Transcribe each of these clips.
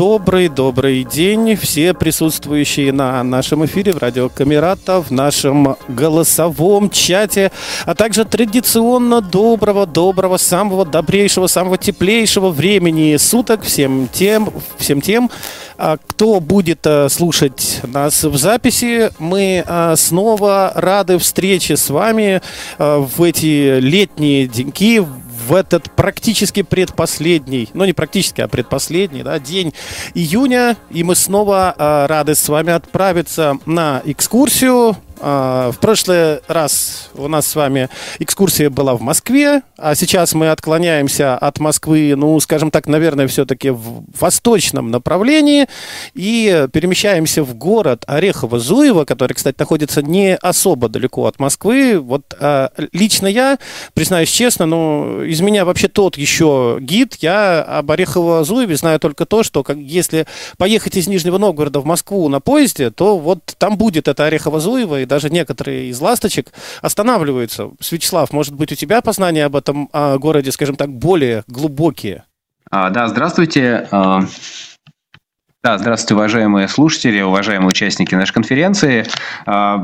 Добрый-добрый день, все присутствующие на нашем эфире в радио Камерата, в нашем голосовом чате, а также традиционно доброго-доброго, самого добрейшего, самого теплейшего времени суток всем тем, всем тем, кто будет а, слушать нас в записи. Мы а, снова рады встрече с вами в эти летние деньки, в этот практически предпоследний, ну не практически, а предпоследний, да, день июня, и мы снова э, рады с вами отправиться на экскурсию а, в прошлый раз у нас с вами экскурсия была в Москве, а сейчас мы отклоняемся от Москвы, ну, скажем так, наверное, все-таки в восточном направлении и перемещаемся в город Орехово-Зуево, который, кстати, находится не особо далеко от Москвы. Вот а, лично я, признаюсь честно, ну, из меня вообще тот еще гид. Я об Орехово-Зуеве знаю только то, что как, если поехать из Нижнего Новгорода в Москву на поезде, то вот там будет это Орехово-Зуево, и даже некоторые из ласточек останавливаются. Свячеслав, может быть, у тебя познания об этом о городе, скажем так, более глубокие? А, да, здравствуйте. А, да, здравствуйте, уважаемые слушатели, уважаемые участники нашей конференции. А,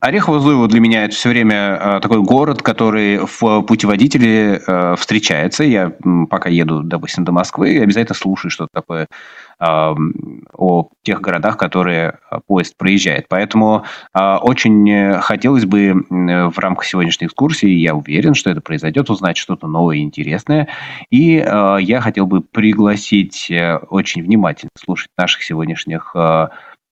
Орехово-Зуево для меня это все время а, такой город, который в путеводителе встречается. Я пока еду, допустим, до Москвы, обязательно слушаю что-то такое о тех городах, которые а, поезд проезжает. Поэтому очень хотелось бы в рамках сегодняшней экскурсии, я уверен, что это произойдет, узнать что-то новое и интересное. И я хотел бы пригласить э, очень внимательно слушать наших сегодняшних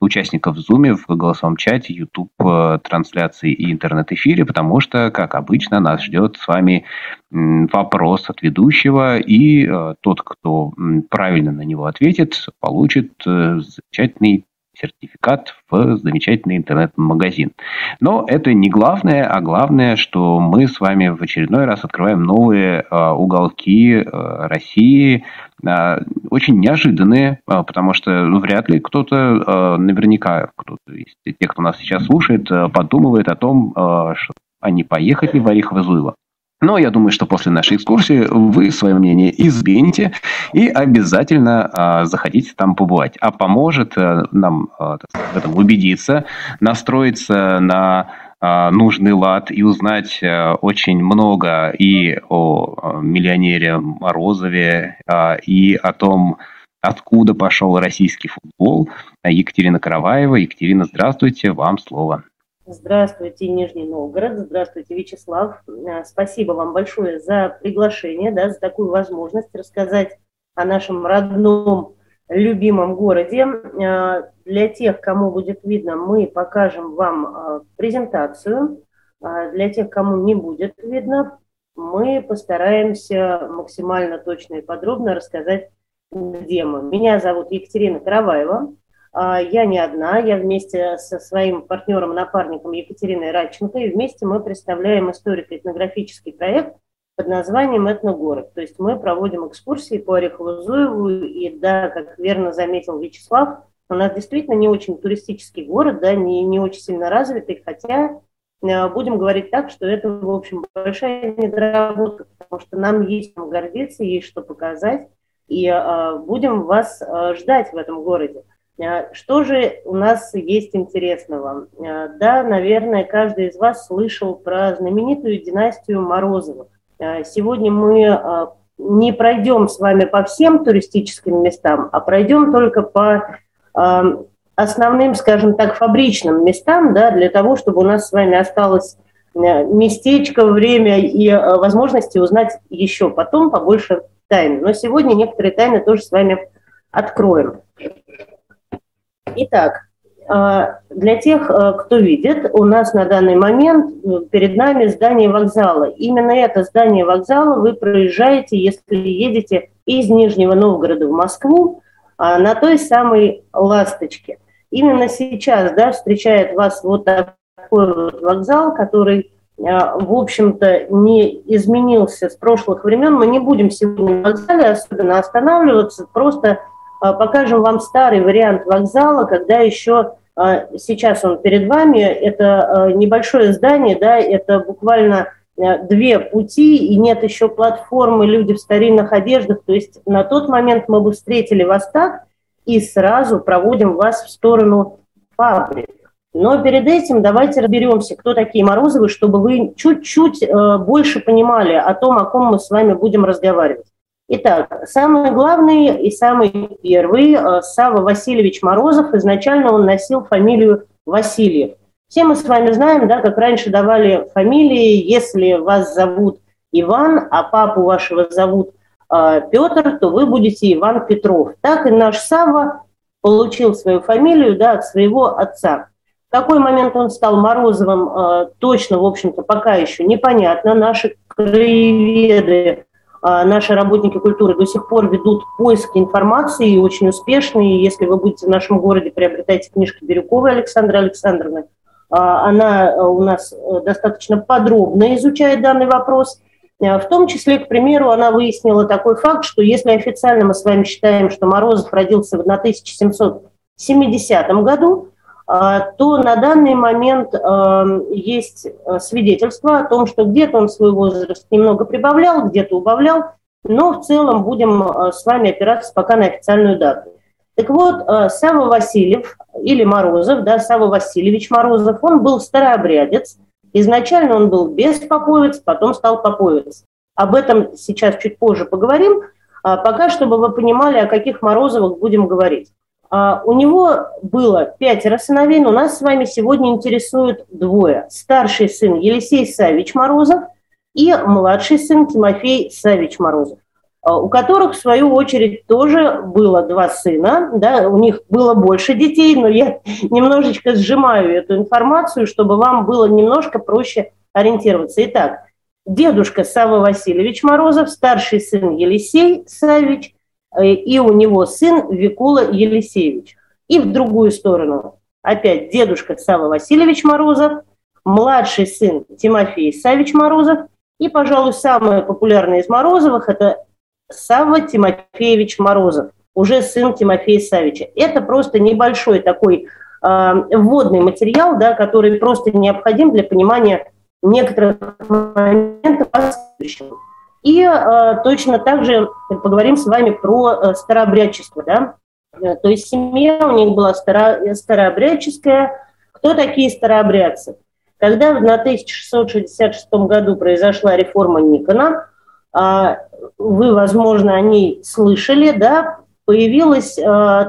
участников в Zoom, в голосовом чате, YouTube э, трансляции и интернет-эфире, потому что, как обычно, нас ждет с вами вопрос от ведущего, и э, тот, кто правильно на него ответит, получит э, замечательный сертификат в замечательный интернет-магазин. Но это не главное, а главное, что мы с вами в очередной раз открываем новые э, уголки э, России, э, очень неожиданные, э, потому что ну, вряд ли кто-то, э, наверняка кто-то из тех, кто нас сейчас слушает, э, подумывает о том, э, что они поехали в Орехово-Зуево. Но я думаю, что после нашей экскурсии вы свое мнение измените и обязательно э, захотите там побывать. А поможет э, нам э, в этом убедиться, настроиться на э, нужный лад и узнать э, очень много и о миллионере Морозове, э, и о том, откуда пошел российский футбол. Екатерина Караваева. Екатерина, здравствуйте, вам слово. Здравствуйте, Нижний Новгород. Здравствуйте, Вячеслав. Э, спасибо вам большое за приглашение, да, за такую возможность рассказать о нашем родном, любимом городе. Э, для тех, кому будет видно, мы покажем вам э, презентацию. Для тех, кому не будет видно, мы постараемся максимально точно и подробно рассказать, где мы. Меня зовут Екатерина Караваева. А, я не одна, я вместе со своим партнером-напарником Екатериной Радченко, и вместе мы представляем историко-этнографический проект под названием «Этногород». То есть мы проводим экскурсии по Орехово-Зуеву, и да, как верно заметил Вячеслав, у нас действительно не очень туристический город, да, не, не очень сильно развитый, хотя э, будем говорить так, что это, в общем, большая недоработка, потому что нам есть чем гордиться, есть что показать, и э, будем вас э, ждать в этом городе. А, что же у нас есть интересного? А, да, наверное, каждый из вас слышал про знаменитую династию Морозовых. А, сегодня мы не пройдем с вами по всем туристическим местам, а пройдем только по основным, скажем так, фабричным местам, да, для того, чтобы у нас с вами осталось местечко, время и возможности узнать еще потом побольше тайн. Но сегодня некоторые тайны тоже с вами откроем. Итак, а, для тех, а, кто видит, у нас на данный момент э, перед нами здание вокзала. Именно это здание вокзала вы проезжаете, если едете из Нижнего Новгорода в Москву а, на той самой «Ласточке». Именно сейчас да, встречает вас вот такой вот вокзал, который, в общем-то, не изменился с прошлых времен. Мы не будем сегодня в вокзале особенно останавливаться, просто покажем вам старый вариант вокзала, когда еще Сейчас он перед вами. Это небольшое здание, да, это буквально две пути, и нет еще платформы, люди в старинных одеждах. То есть на тот момент мы бы встретили вас так, и сразу проводим вас в сторону фабрик. Но перед этим давайте разберемся, кто такие Морозовы, чтобы вы чуть-чуть э, больше понимали о том, о ком мы с вами будем разговаривать. Итак, самый главный и самый первый э, Сава Васильевич Морозов. Изначально он носил фамилию Васильев. Все мы с вами знаем, да, как раньше давали фамилии, если вас зовут Иван, а папу вашего зовут э, Петр, то вы будете Иван Петров. Так и наш Сава получил свою фамилию да, от своего отца какой момент он стал Морозовым, э, точно, в общем-то, пока еще непонятно. Наши краеведы, наши работники культуры до сих пор ведут поиски информации и очень успешные. Если вы будете в нашем городе, приобретайте книжки Бирюковой Александры Александровны. Э, она у нас достаточно подробно изучает данный вопрос. В том числе, к примеру, она выяснила такой факт, что если официально мы с вами считаем, что Морозов родился в 1770 году, а, то на данный момент эм, есть э, свидетельство о том, что где-то он свой возраст немного прибавлял, где-то убавлял, но в целом будем э, с вами опираться пока на официальную дату. Так вот, э, Сава Васильев или Морозов, да, Сава Васильевич Морозов, он был старообрядец. Изначально он был беспоповец, потом стал поповец. Об этом сейчас чуть позже поговорим. А пока, чтобы вы понимали, о каких Морозовых будем говорить. А, у него было пятеро сыновей, но нас с вами сегодня интересуют двое. Старший сын Елисей Савич Морозов и младший сын Тимофей Савич Морозов, а, у которых, в свою очередь, тоже было два сына. Да, у них было больше детей, но я немножечко сжимаю эту информацию, чтобы вам было немножко проще ориентироваться. Итак, дедушка Сава Васильевич Морозов, старший сын Елисей Савич – и у него сын Викула Елисеевич. И в другую сторону опять дедушка Сава Васильевич Морозов, младший сын Тимофей Савич Морозов, и, пожалуй, самый популярный из Морозовых – это Сава Тимофеевич Морозов, уже сын Тимофея Савича. Это просто небольшой такой э, вводный материал, да, который просто необходим для понимания некоторых моментов и э, точно так же поговорим с вами про э, старообрядчество. Да? Э, то есть семья у них была старо, старообрядческая. Кто такие старообрядцы? Когда в 1666 году произошла реформа Никона, э, вы, возможно, о ней слышали, да, появилось э,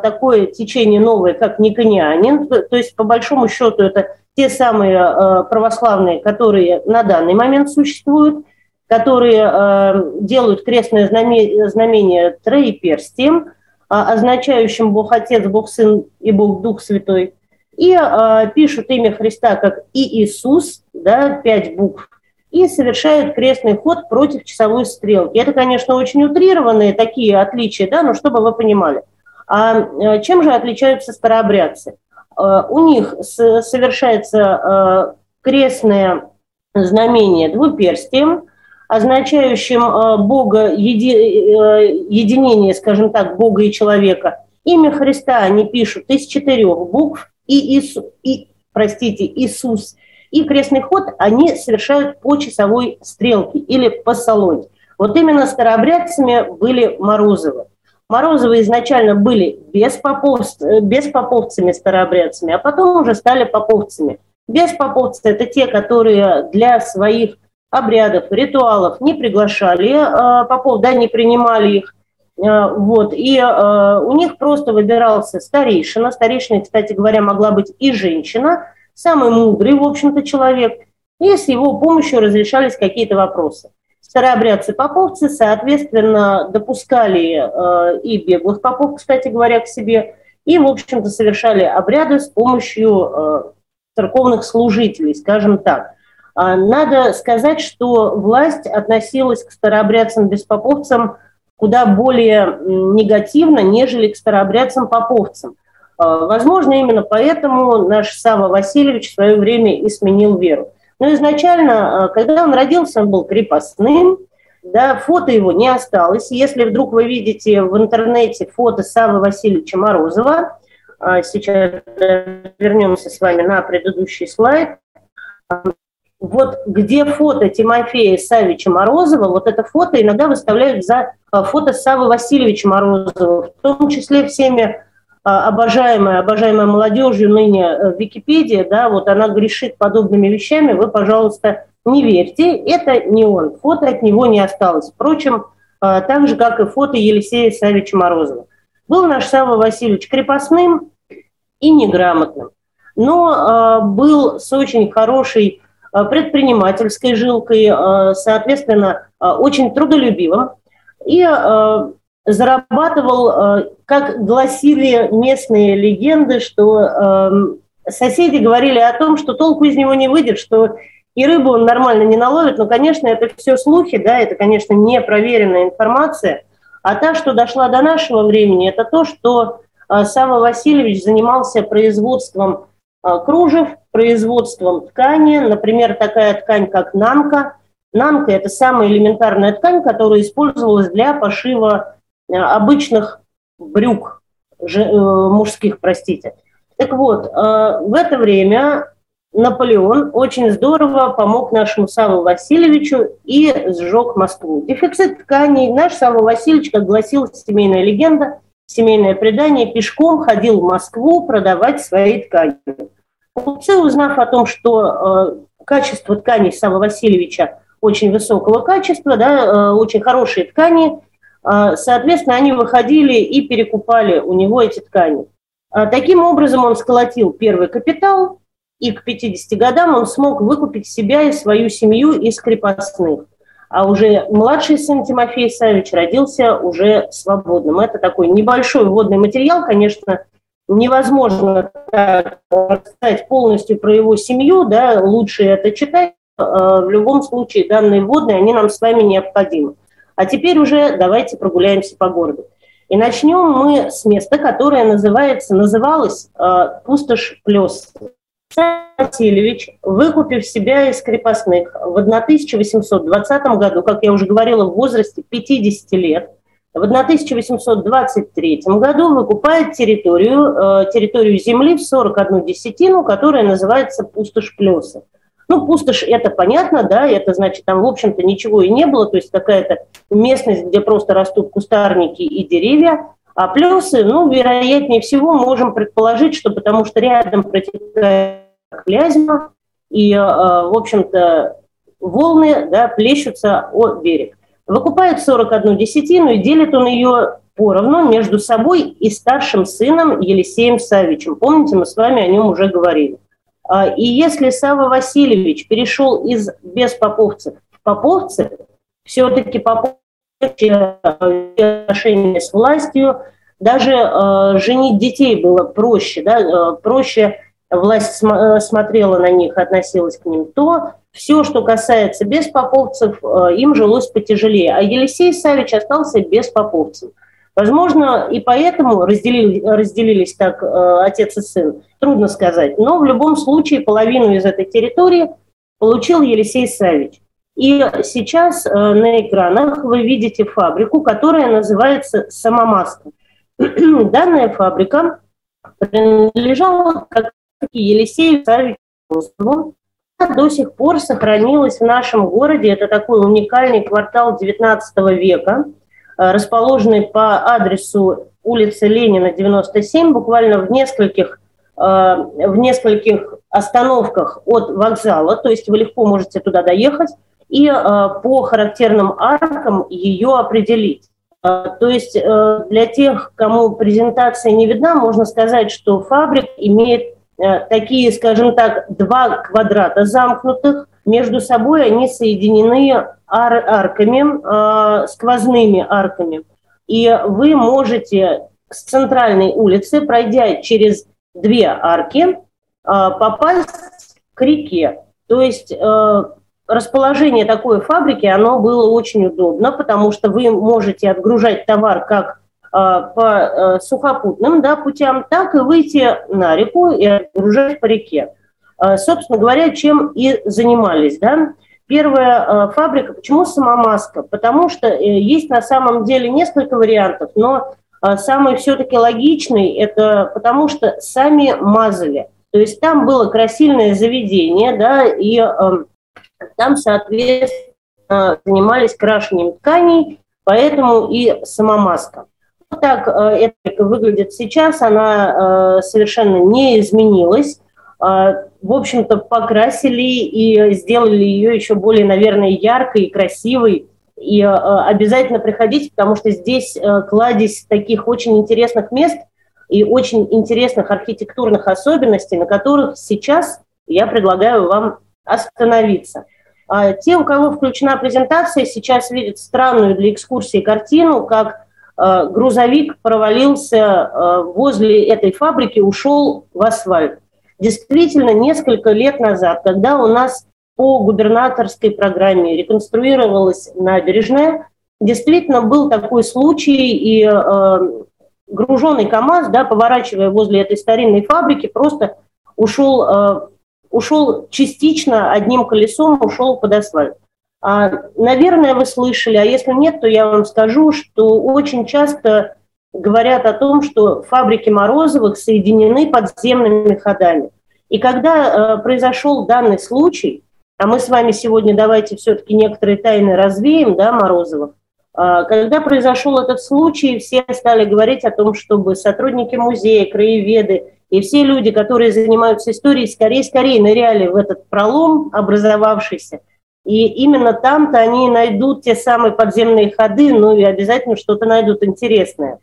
такое течение новое, как никонианин, то есть, по большому счету, это те самые э, православные, которые на данный момент существуют – которые э, делают крестное знамение, знамение троеперстием, э, означающим Бог Отец, Бог Сын и Бог Дух Святой, и э, пишут имя Христа как и Иисус, да, пять букв, и совершают крестный ход против часовой стрелки. Это, конечно, очень утрированные такие отличия, да, но чтобы вы понимали. А э, чем же отличаются старообрядцы? У них совершается крестное знамение двуперстием, означающим э, Бога, еди, э, единение, скажем так, Бога и человека. Имя Христа они пишут из четырех букв, и, Ису, и простите, Иисус, и крестный ход они совершают по часовой стрелке или по салоне. Вот именно старообрядцами были Морозовы. Морозовы изначально были беспоповц, беспоповцами старообрядцами, а потом уже стали поповцами. Беспоповцы – это те, которые для своих обрядов, ритуалов не приглашали э, попов, да, не принимали их. Э, вот, и э, у них просто выбирался старейшина. Старейшина, кстати говоря, могла быть и женщина, самый мудрый, в общем-то, человек. И с его помощью разрешались какие-то вопросы. Старообрядцы-поповцы, соответственно, допускали э, и беглых попов, кстати говоря, к себе, и, в общем-то, совершали обряды с помощью церковных служителей, скажем так. А, надо сказать, что власть относилась к старообрядцам-беспоповцам куда более негативно, нежели к старообрядцам-поповцам. А, возможно, именно поэтому наш Сава Васильевич в свое время и сменил веру. Но изначально, а, когда он родился, он был крепостным, да, фото его не осталось. Если вдруг вы видите в интернете фото Савы Васильевича Морозова, сейчас вернемся с вами на предыдущий слайд. Вот где фото Тимофея Савича Морозова, вот это фото иногда выставляют за а, фото Савы Васильевича Морозова, в том числе всеми а, обожаемая, обожаемая молодежью ныне э, Википедия, да, вот она грешит подобными вещами, вы, пожалуйста, не верьте, это не он, фото от него не осталось. Впрочем, так же, как и фото Елисея Савича Морозова. Был наш Сава Васильевич крепостным, и неграмотным. Но э, был с очень хорошей э, предпринимательской жилкой, э, соответственно, э, очень трудолюбивым. И э, зарабатывал, э, как гласили местные легенды, что э, соседи говорили о том, что толку из него не выйдет, что и рыбу он нормально не наловит, но, конечно, это все слухи, да, это, конечно, не проверенная информация. А та, что дошла до нашего времени, это то, что Сава Васильевич занимался производством кружев, производством ткани. Например, такая ткань, как нанка. Нанка – это самая элементарная ткань, которая использовалась для пошива а, обычных брюк, э, мужских, простите. Так вот, в это время Наполеон очень здорово помог нашему Саву Васильевичу и сжег Москву. Дефицит тканей. Наш Сава Васильевич, как гласила семейная легенда, семейное предание, пешком ходил в Москву продавать свои ткани. Купцы, узнав о том, что э, качество тканей Сава Васильевича очень высокого качества, да, э, очень хорошие ткани, э, соответственно, они выходили и перекупали у него эти ткани. Таким образом он сколотил первый капитал, и к 50 годам он смог выкупить себя и свою семью из крепостных а уже младший сын Тимофей Савич родился уже свободным. Это такой небольшой вводный материал, конечно, невозможно рассказать полностью про его семью, да, лучше это читать. А, в любом случае данные вводные, они нам с вами необходимы. А теперь уже давайте прогуляемся по городу. И начнем мы с места, которое называется, называлось э, Пустошь Плес. Васильевич, выкупив себя из крепостных в 1820 году, как я уже говорила, в возрасте 50 лет, в 1823 году выкупает территорию, э, территорию земли в 41 десятину, которая называется пустошь Плеса. Ну, пустошь – это понятно, да, это значит, там, в общем-то, ничего и не было, то есть какая-то местность, где просто растут кустарники и деревья, а плюсы, ну, вероятнее всего, можем предположить, что потому что рядом протекает Клязьма, и, э, в общем-то, волны да, плещутся о берег. Выкупает 41 десятину и делит он ее поровну между собой и старшим сыном Елисеем Савичем. Помните, мы с вами о нем уже говорили. А, и если Сава Васильевич перешел из беспоповцев в поповцы, все-таки поповцы отношения с властью, даже э, женить детей было проще, да, э, проще власть э, смотрела на них, относилась к ним, то все, что касается беспоповцев, э, им жилось потяжелее. А Елисей Савич остался без поповцев. Возможно, и поэтому разделили, разделились так э, отец и сын. Трудно сказать. Но в любом случае половину из этой территории получил Елисей Савич. И сейчас на экранах вы видите фабрику, которая называется «Самомаска». Данная фабрика принадлежала как Елисею Савичеву до сих пор сохранилась в нашем городе. Это такой уникальный квартал XIX века, э, расположенный по адресу улицы Ленина, 97, буквально в нескольких, э, в нескольких остановках от вокзала, то есть вы легко можете туда доехать и э, по характерным аркам ее определить. То есть для тех, кому презентация не видна, можно сказать, что фабрик имеет такие, скажем так, два квадрата замкнутых. Между собой они соединены ар арками, э, сквозными арками. И вы можете с центральной улицы, пройдя через две арки, э, попасть к реке. То есть э, расположение такой фабрики, оно было очень удобно, потому что вы можете отгружать товар как по э, сухопутным да, путям, так и выйти на реку и отгружать по реке. А, собственно говоря, чем и занимались. Да? Первая э, фабрика, почему самомаска? Потому что э, есть на самом деле несколько вариантов, но самый все-таки логичный, это потому что сами мазали. То есть там было красильное заведение, да, и э, там, соответственно, занимались крашением тканей, поэтому и самомаска. Так э, это выглядит сейчас, она э, совершенно не изменилась. Э, в общем-то, покрасили и сделали ее еще более, наверное, яркой и красивой. И обязательно приходите, потому что здесь кладезь таких очень интересных мест и очень интересных архитектурных особенностей, на которых сейчас я предлагаю вам остановиться. А те, у кого включена презентация, сейчас видят странную для экскурсии картину, как грузовик провалился э, возле этой фабрики, ушел в асфальт. Действительно, несколько лет назад, когда у нас по губернаторской программе реконструировалась набережная, действительно был такой случай, и э, груженный КАМАЗ, да, поворачивая возле этой старинной фабрики, просто ушел, э, ушел частично одним колесом, ушел под асфальт. А, наверное, вы слышали, а если нет, то я вам скажу, что очень часто говорят о том, что фабрики Морозовых соединены подземными ходами. И когда э, произошел данный случай, а мы с вами сегодня давайте все-таки некоторые тайны развеем, да, Морозовых, э, когда произошел этот случай, все стали говорить о том, чтобы сотрудники музея, краеведы и все люди, которые занимаются историей, скорее-скорее ныряли в этот пролом образовавшийся, и именно там-то они найдут те самые подземные ходы, ну и обязательно что-то найдут интересное.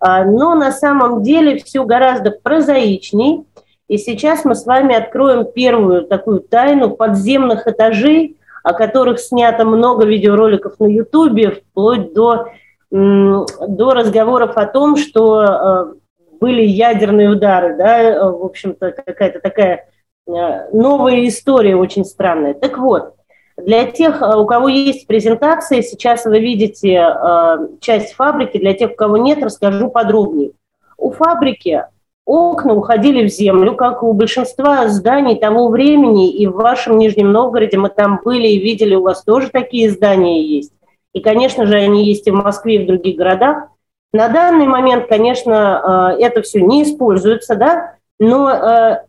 А, но на самом деле все гораздо прозаичней. И сейчас мы с вами откроем первую такую тайну подземных этажей, о которых снято много видеороликов на Ютубе, вплоть до, до разговоров о том, что э, были ядерные удары, да, в общем-то, какая-то такая э, новая история очень странная. Так вот, для тех, э, у кого есть презентация, сейчас вы видите э, часть фабрики. Для тех, у кого нет, расскажу подробнее. У фабрики окна уходили в землю, как у большинства зданий того времени, и в вашем Нижнем Новгороде мы там были и видели, у вас тоже такие здания есть. И, конечно же, они есть и в Москве, и в других городах. На данный момент, конечно, э, это все не используется, да, но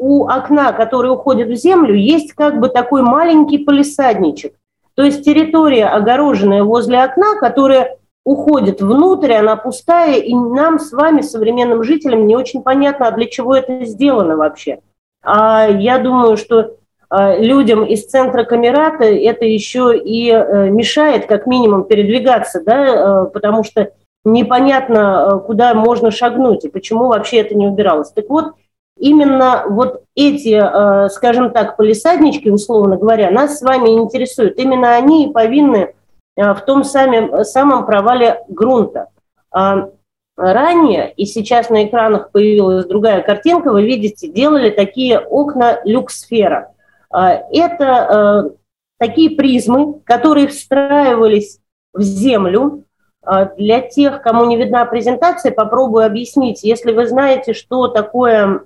у окна, который уходит в землю, есть как бы такой маленький полисадничек. То есть территория, огороженная возле окна, которая уходит внутрь, она пустая, и нам с вами, современным жителям, не очень понятно, а для чего это сделано вообще. А я думаю, что а, людям из центра Камерата это еще и э, мешает как минимум передвигаться, да, э, потому что непонятно, э, куда можно шагнуть и почему вообще это не убиралось. Так вот, именно вот эти, э, скажем так, полисаднички, условно говоря, нас с вами интересуют. Именно они и повинны э, в том самом, самом провале грунта. А, ранее, и сейчас на экранах появилась другая картинка, вы видите, делали такие окна люксфера. А, это э, такие призмы, которые встраивались в землю, для тех, кому не видна презентация, попробую объяснить. Если вы знаете, что такое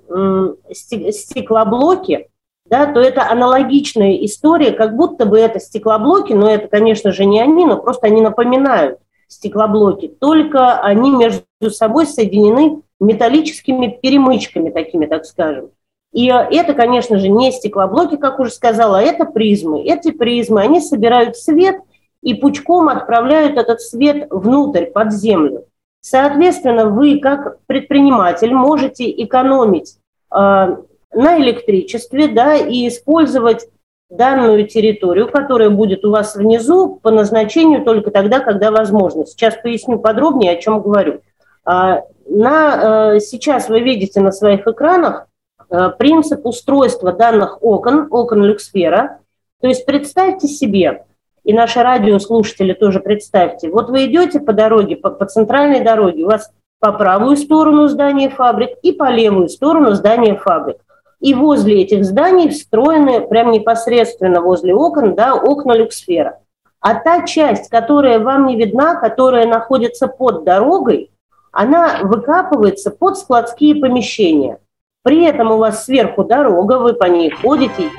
стеклоблоки, да, то это аналогичная история, как будто бы это стеклоблоки, но это, конечно же, не они, но просто они напоминают стеклоблоки, только они между собой соединены металлическими перемычками такими, так скажем. И это, конечно же, не стеклоблоки, как уже сказала, а это призмы. Эти призмы, они собирают свет – и пучком отправляют этот свет внутрь, под землю. Соответственно, вы как предприниматель можете экономить э, на электричестве да, и использовать данную территорию, которая будет у вас внизу по назначению только тогда, когда возможно. Сейчас поясню подробнее, о чем говорю. А, на, э, сейчас вы видите на своих экранах э, принцип устройства данных окон, окон люксфера. То есть представьте себе, и наши радиослушатели тоже представьте. Вот вы идете по дороге, по, по центральной дороге, у вас по правую сторону здания фабрик и по левую сторону здания фабрик. И возле этих зданий встроены, прям непосредственно возле окон, да, окна люксфера. А та часть, которая вам не видна, которая находится под дорогой, она выкапывается под складские помещения. При этом у вас сверху дорога, вы по ней ходите.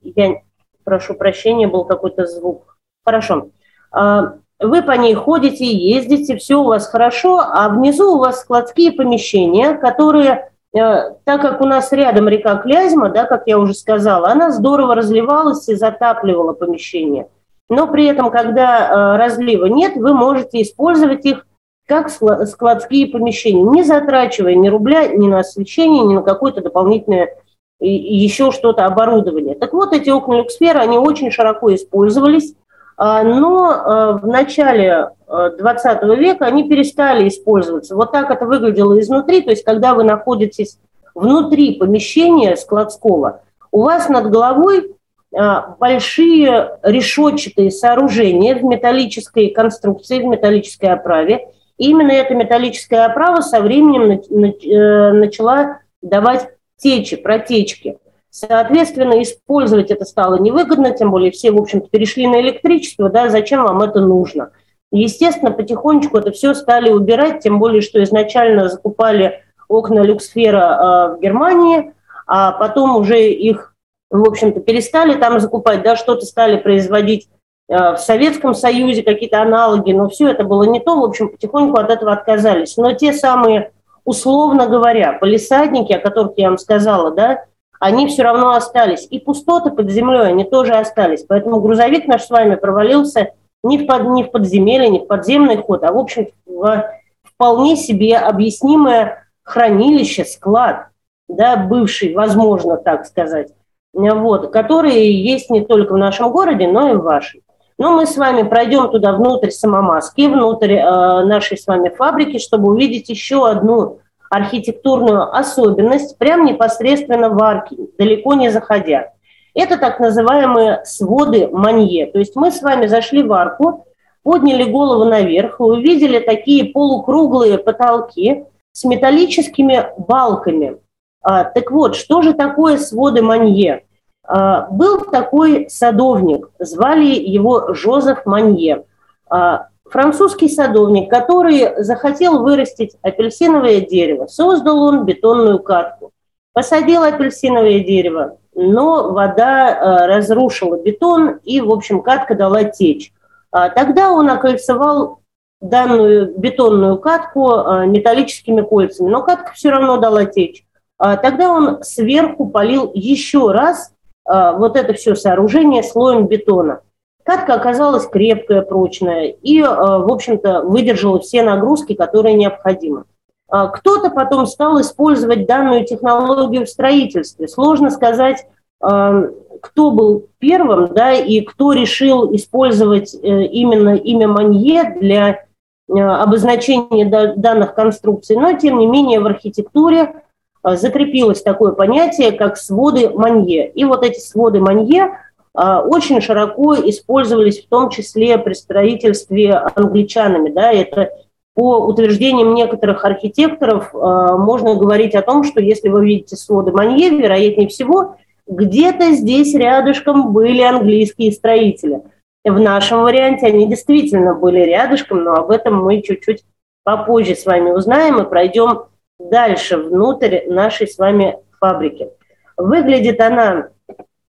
Я прошу прощения, был какой-то звук. Хорошо. А, вы по ней ходите, ездите, все у вас хорошо, а внизу у вас складские помещения, которые, э, так как у нас рядом река Клязьма, да, как я уже сказала, она здорово разливалась и затапливала помещение. Но при этом, когда э, разлива нет, вы можете использовать их как складские помещения, не затрачивая ни рубля ни на освещение, ни на какое-то дополнительное еще что-то оборудование. Так вот, эти окна люксфера, они очень широко использовались, а, но а, в начале 20 а, века они перестали использоваться. Вот так это выглядело изнутри, то есть когда вы находитесь внутри помещения складского, у вас над головой большие решетчатые сооружения в металлической конструкции, в металлической оправе. И именно эта металлическая оправа со временем э, начала давать течи, протечки. Соответственно, использовать это стало невыгодно, тем более все, в общем-то, перешли на электричество, да, зачем вам это нужно? Естественно, потихонечку это все стали убирать, тем более, что изначально закупали окна люксфера э, в Германии, а потом уже их, в общем-то, перестали там закупать, да, что-то стали производить э, в Советском Союзе, какие-то аналоги, но все это было не то, в общем, потихоньку от этого отказались. Но те самые, условно говоря, полисадники, о которых я вам сказала, да, они все равно остались. И пустоты под землей, они тоже остались. Поэтому грузовик наш с вами провалился не в, под, не в подземелье, не в подземный ход, а, в общем, в вполне себе объяснимое хранилище, склад, да, бывший, возможно, так сказать, вот, которые есть не только в нашем городе, но и в вашем. Но мы с вами пройдем туда внутрь Самомаски, внутрь э, нашей с вами фабрики, чтобы увидеть еще одну архитектурную особенность прямо непосредственно в арке, далеко не заходя. Это так называемые своды Манье. То есть мы с вами зашли в арку, подняли голову наверх и увидели такие полукруглые потолки с металлическими балками. А, так вот, что же такое своды Манье? А, был такой садовник, звали его Жозеф Манье. А, Французский садовник, который захотел вырастить апельсиновое дерево, создал он бетонную катку. Посадил апельсиновое дерево, но вода э, разрушила бетон, и, в общем, катка дала течь. А тогда он окольцевал данную бетонную катку металлическими кольцами, но катка все равно дала течь. А тогда он сверху полил еще раз вот это все сооружение слоем бетона. Катка оказалась крепкая, прочная и, э, в общем-то, выдержала все нагрузки, которые необходимы. А кто-то потом стал использовать данную технологию в строительстве. Сложно сказать, э, кто был первым, да, и кто решил использовать э, именно имя Манье для обозначения данных конструкций. Но, тем не менее, в архитектуре закрепилось такое понятие, как своды Манье. И вот эти своды Манье а, очень широко использовались в том числе при строительстве англичанами. Да, это по утверждениям некоторых архитекторов а, можно говорить о том, что если вы видите своды Манье, вероятнее всего, где-то здесь рядышком были английские строители. В нашем варианте они действительно были рядышком, но об этом мы чуть-чуть попозже с вами узнаем и пройдем дальше внутрь нашей с вами фабрики. Выглядит она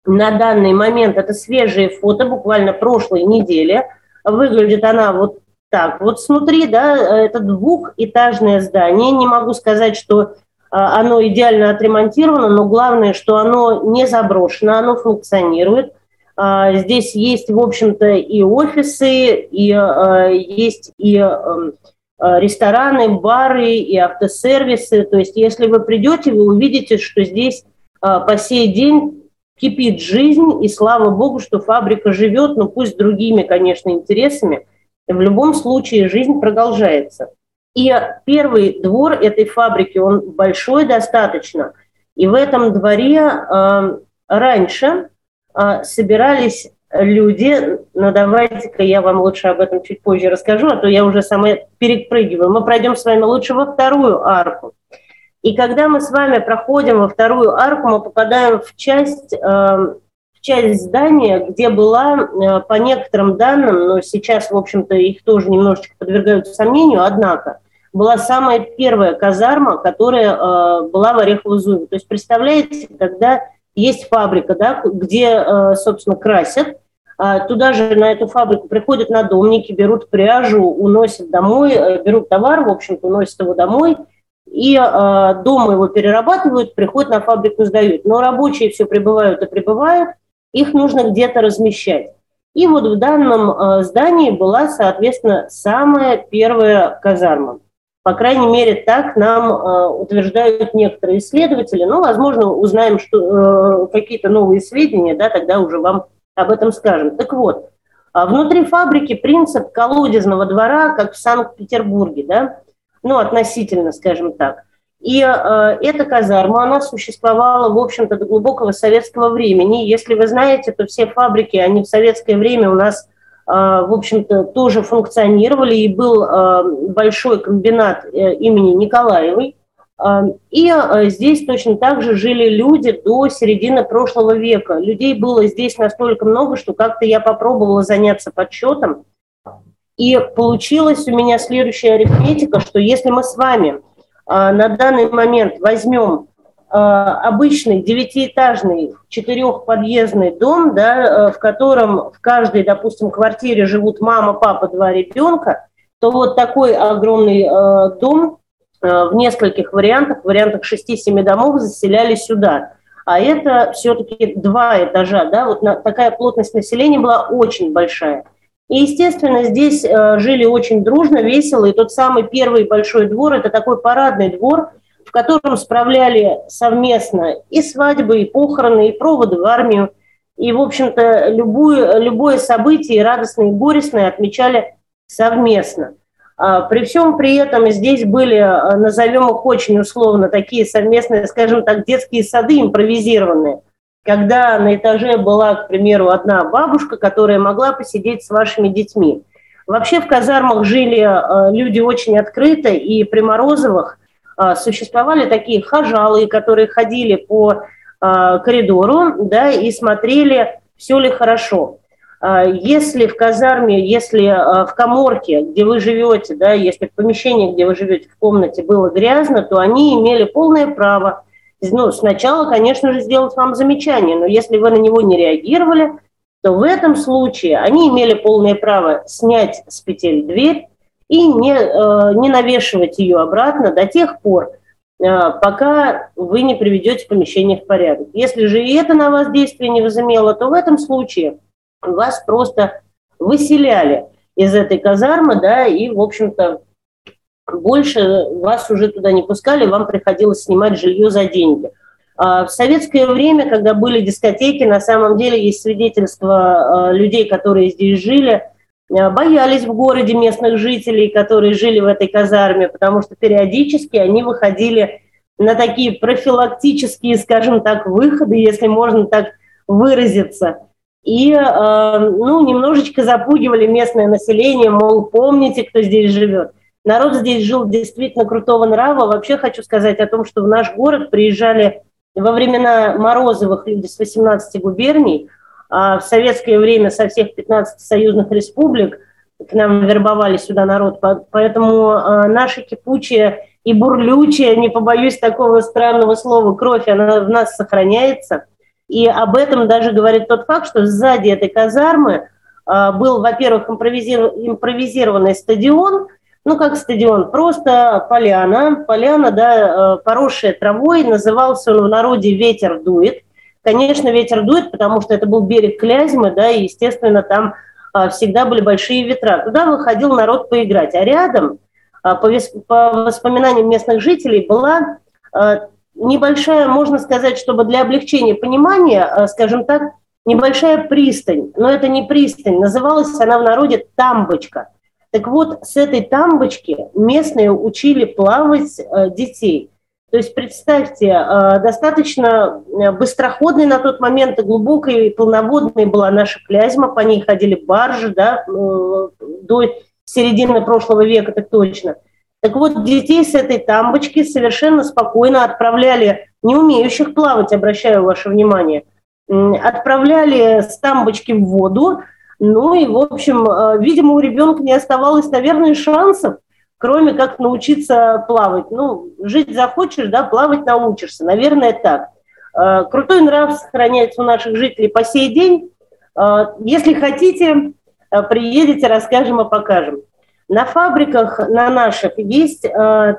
на данный момент это свежие фото, буквально прошлой недели. Выглядит она вот так вот снутри, да, это двухэтажное здание. Не могу сказать, что а, оно идеально отремонтировано, но главное, что оно не заброшено, оно функционирует. А, здесь есть, в общем-то, и офисы, и а, есть и эм, рестораны, бары, и автосервисы. То есть, если вы придете, вы увидите, что здесь по сей день кипит жизнь, и слава богу, что фабрика живет, но пусть другими, конечно, интересами. В любом случае жизнь продолжается. И первый двор этой фабрики, он большой достаточно. И в этом дворе э, раньше э, собирались люди, но давайте-ка я вам лучше об этом чуть позже расскажу, а то я уже сама перепрыгиваю. Мы пройдем с вами лучше во вторую арку. И когда мы с вами проходим во вторую арку, мы попадаем в часть, э, в часть здания, где была, э, по некоторым данным, но сейчас, в общем-то, их тоже немножечко подвергают сомнению, однако, была самая первая казарма, которая э, была в Орехово-Зуеве. То есть, представляете, когда есть фабрика, да, где, собственно, красят, а, туда же на эту фабрику приходят надомники, берут пряжу, уносят домой, э, берут товар, в общем-то, уносят его домой, и э, дома его перерабатывают, приходят на фабрику, сдают. Но рабочие все прибывают и прибывают, их нужно где-то размещать. И вот в данном э, здании была, соответственно, самая первая казарма. По крайней мере, так нам э, утверждают некоторые исследователи. Но, возможно, узнаем что, э, какие-то новые сведения, да, тогда уже вам об этом скажем. Так вот, э, внутри фабрики принцип колодезного двора, как в Санкт-Петербурге, да, ну, относительно, скажем так. И э, эта казарма, она существовала, в общем-то, до глубокого советского времени. Если вы знаете, то все фабрики, они в советское время у нас, в общем-то, тоже функционировали. И был э, большой комбинат э, имени Николаевой. Э, и э, здесь точно так же жили люди до середины прошлого века. Людей было здесь настолько много, что как-то я попробовала заняться подсчетом. И получилась у меня следующая арифметика, что если мы с вами на данный момент возьмем обычный девятиэтажный четырехподъездный дом, да, э, в котором в каждой, допустим, квартире живут мама, папа, два ребенка, то вот такой огромный э, дом э, в нескольких вариантах, в вариантах 6-7 домов заселяли сюда. А это все-таки два этажа, да, вот на, такая плотность населения была очень большая. И, естественно, здесь э, жили очень дружно, весело. И тот самый первый большой двор – это такой парадный двор, в котором справляли совместно и свадьбы, и похороны, и проводы в армию. И, в общем-то, любую, любое событие, радостное и горестное, отмечали совместно. А при всем при этом здесь были, э, назовем их очень условно, такие совместные, скажем так, детские сады импровизированные – когда на этаже была, к примеру, одна бабушка, которая могла посидеть с вашими детьми. Вообще в казармах жили э, люди очень открыто, и при Морозовых существовали такие хожалы, которые ходили по э, коридору да, и смотрели, все ли хорошо. Если в казарме, если в коморке, где вы живете, да, если в помещении, где вы живете, в комнате было грязно, то они имели полное право ну, сначала, конечно же, сделать вам замечание, но если вы на него не реагировали, то в этом случае они имели полное право снять с петель дверь и не, э, не навешивать ее обратно до тех пор, э, пока вы не приведете помещение в порядок. Если же и это на вас действие не возымело, то в этом случае вас просто выселяли из этой казармы, да, и, в общем-то, больше вас уже туда не пускали, вам приходилось снимать жилье за деньги. А в советское время, когда были дискотеки, на самом деле есть свидетельства а, людей, которые здесь жили, боялись в городе местных жителей, которые жили в этой казарме, потому что периодически они выходили на такие профилактические, скажем так, выходы, если можно так выразиться. И ну, немножечко запугивали местное население, мол, помните, кто здесь живет. Народ здесь жил действительно крутого нрава. Вообще хочу сказать о том, что в наш город приезжали во времена Морозовых люди с 18 губерний, в советское время со всех 15 союзных республик к нам вербовали сюда народ. Поэтому а, наша кипучая и бурлючая, не побоюсь такого странного слова, кровь, она в нас сохраняется. И об этом даже говорит тот факт, что сзади этой казармы а, был, во-первых, импровизированный стадион – ну, как стадион, просто поляна, поляна, да, э, поросшая травой, назывался он в народе «Ветер дует». Конечно, ветер дует, потому что это был берег Клязьмы, да, и, естественно, там а, всегда были большие ветра. Туда выходил народ поиграть. А рядом, а, по, по воспоминаниям местных жителей, была а, небольшая, можно сказать, чтобы для облегчения понимания, скажем так, небольшая пристань. Но это не пристань, называлась она в народе «Тамбочка». Так вот, с этой тамбочки местные учили плавать детей. То есть представьте, э, достаточно э, быстроходной на тот момент и глубокой и полноводной была наша Клязьма, по ней ходили баржи да, до середины прошлого века, так точно. Так вот, детей с этой тамбочки совершенно спокойно отправляли, не умеющих плавать, обращаю ваше внимание, отправляли с тамбочки в воду, ну и, в общем, э, видимо, у ребенка не оставалось, наверное, шансов, кроме как научиться плавать. Ну, жить захочешь, да, плавать научишься. Наверное, так. Э, крутой нрав сохраняется у наших жителей по сей день. Если хотите, приедете, расскажем и покажем. На фабриках, на наших, есть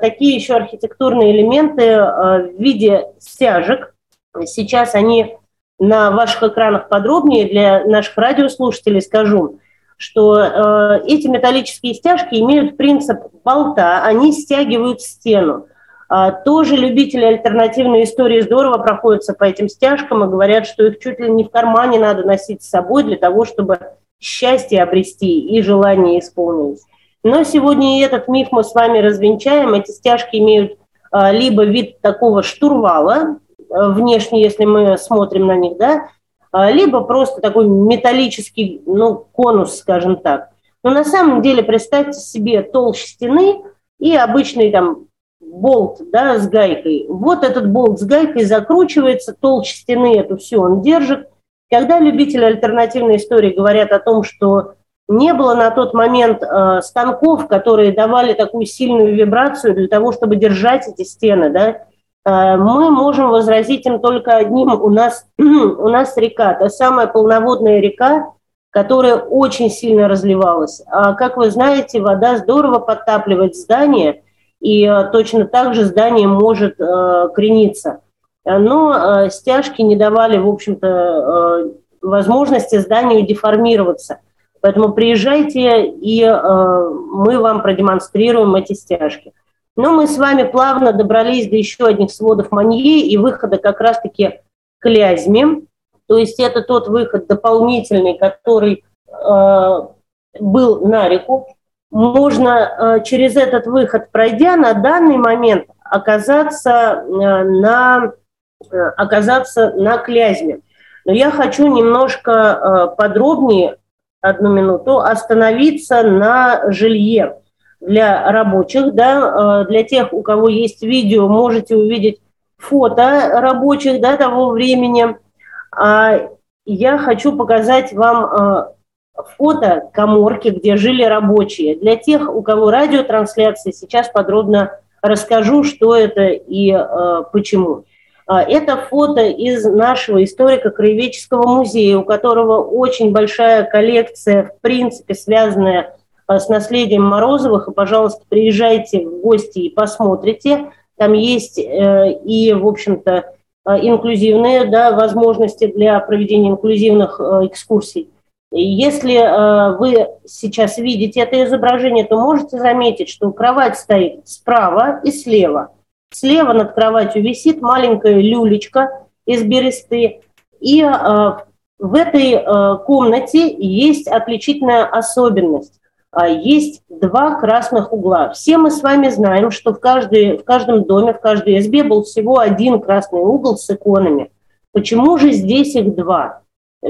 такие еще архитектурные элементы в виде стяжек. Сейчас они на ваших экранах подробнее для наших радиослушателей скажу что э, эти металлические стяжки имеют принцип болта, они стягивают стену. А, тоже любители альтернативной истории здорово проходятся по этим стяжкам и говорят, что их чуть ли не в кармане надо носить с собой для того, чтобы счастье обрести и желание исполнить. Но сегодня и этот миф мы с вами развенчаем. Эти стяжки имеют а, либо вид такого штурвала, э, внешне, если мы смотрим на них, да, либо просто такой металлический, ну, конус, скажем так. Но на самом деле представьте себе толщу стены и обычный там болт да, с гайкой. Вот этот болт с гайкой закручивается, толщу стены эту все он держит. Когда любители альтернативной истории говорят о том, что не было на тот момент э, станков, которые давали такую сильную вибрацию для того, чтобы держать эти стены, да, мы можем возразить им только одним. У нас, у нас река, та самая полноводная река, которая очень сильно разливалась. А как вы знаете, вода здорово подтапливает здание, и э, точно так же здание может э, крениться. Но э, стяжки не давали, в общем-то, э, возможности зданию деформироваться. Поэтому приезжайте, и э, мы вам продемонстрируем эти стяжки. Но мы с вами плавно добрались до еще одних сводов Манье и выхода как раз-таки к Лязьме. То есть это тот выход дополнительный, который э, был на реку. Можно э, через этот выход, пройдя, на данный момент оказаться, э, на, э, оказаться на Клязьме. Но я хочу немножко э, подробнее, одну минуту, остановиться на жилье для рабочих, да, э, для тех, у кого есть видео, можете увидеть фото рабочих, да, того времени. А я хочу показать вам э, фото коморки, где жили рабочие. Для тех, у кого радиотрансляции, сейчас подробно расскажу, что это и э, почему. А, это фото из нашего историко-краеведческого музея, у которого очень большая коллекция, в принципе, связанная Э, с наследием Морозовых, и, пожалуйста, приезжайте в гости и посмотрите. Там есть э, и, в общем-то, э, инклюзивные да, возможности для проведения инклюзивных экскурсий. Если вы сейчас видите это изображение, то можете заметить, что кровать стоит справа и слева. Слева над кроватью висит маленькая люлечка из бересты, и в этой комнате есть отличительная особенность. А, есть два красных угла. Все мы с вами знаем, что в, каждой, в каждом доме, в каждой избе был всего один красный угол с иконами. Почему же здесь их два?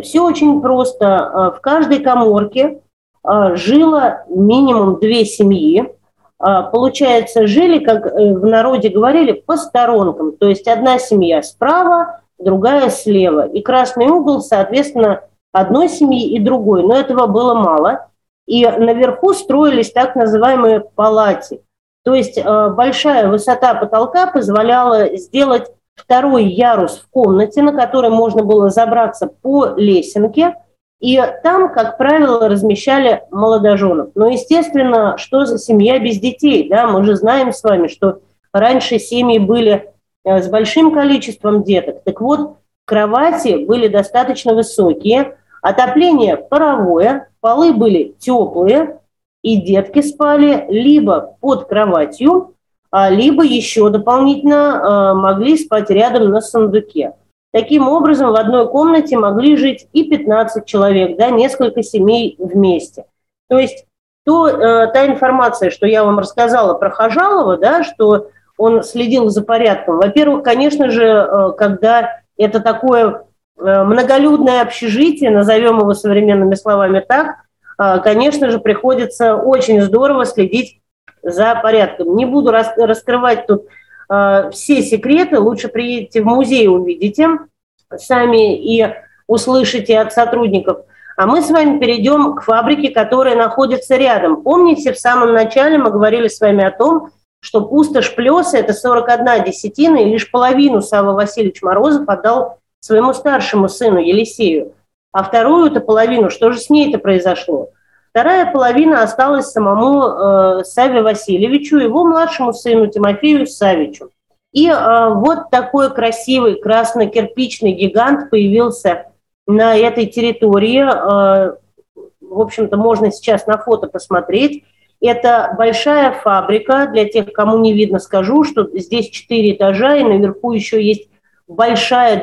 Все очень просто. А, в каждой коморке а, жило минимум две семьи. Получается, жили, как э, в народе говорили, по сторонкам. То есть одна семья справа, другая слева. И красный угол, соответственно, одной семьи и другой. Но этого было мало. И наверху строились так называемые палати. То есть э, большая высота потолка позволяла сделать второй ярус в комнате, на который можно было забраться по лесенке, и там, как правило, размещали молодоженов. Но, естественно, что за семья без детей? Да? Мы же знаем с вами, что раньше семьи были э, с большим количеством деток. Так вот, кровати были достаточно высокие, отопление паровое, полы были теплые, и детки спали либо под кроватью, а, либо еще дополнительно а, могли спать рядом на сундуке. Таким образом, в одной комнате могли жить и 15 человек, да, несколько семей вместе. То есть то, э, та информация, что я вам рассказала про Хажалова, да, что он следил за порядком. Во-первых, конечно же, э, когда это такое многолюдное общежитие, назовем его современными словами так, э, конечно же, приходится очень здорово следить за порядком. Не буду раскрывать тут э, все секреты, лучше приедете в музей, увидите сами и услышите от сотрудников. А мы с вами перейдем к фабрике, которая находится рядом. Помните, в самом начале мы говорили с вами о том, что пустошь Плеса – это 41 десятина, и лишь половину Савва Васильевич Морозов отдал своему старшему сыну Елисею. А вторую-то половину, что же с ней-то произошло? Вторая половина осталась самому э, Саве Васильевичу, его младшему сыну Тимофею Савичу. И э, вот такой красивый красно-кирпичный гигант появился на этой территории. Э, в общем-то, можно сейчас на фото посмотреть. Это большая фабрика. Для тех, кому не видно, скажу, что здесь четыре этажа, и наверху еще есть большая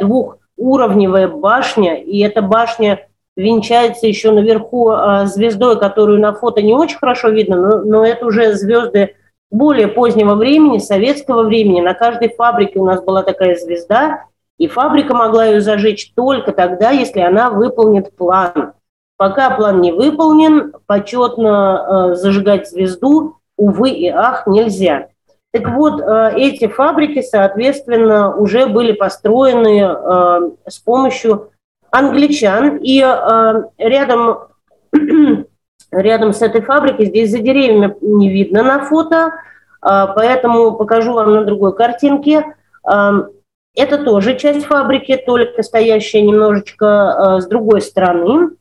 двухуровневая башня. И эта башня венчается еще наверху э, звездой, которую на фото не очень хорошо видно, но, но это уже звезды более позднего времени, советского времени, на каждой фабрике у нас была такая звезда, и фабрика могла ее зажечь только тогда, если она выполнит план. Пока план не выполнен, почетно э, зажигать звезду, увы и ах, нельзя. Так вот, э, эти фабрики, соответственно, уже были построены э, с помощью англичан, и э, рядом рядом с этой фабрикой. Здесь за деревьями не видно на фото, поэтому покажу вам на другой картинке. Это тоже часть фабрики, только стоящая немножечко с другой стороны.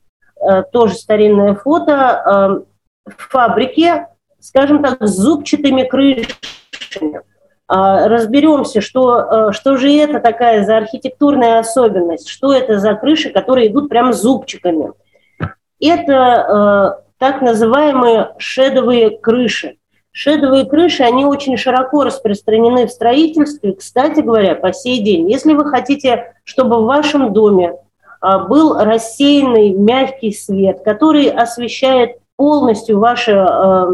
Тоже старинное фото. В фабрике, скажем так, с зубчатыми крышами. Разберемся, что, что же это такая за архитектурная особенность, что это за крыши, которые идут прям зубчиками. Это так называемые шедовые крыши. Шедовые крыши, они очень широко распространены в строительстве, кстати говоря, по сей день. Если вы хотите, чтобы в вашем доме а, был рассеянный мягкий свет, который освещает полностью ваше э,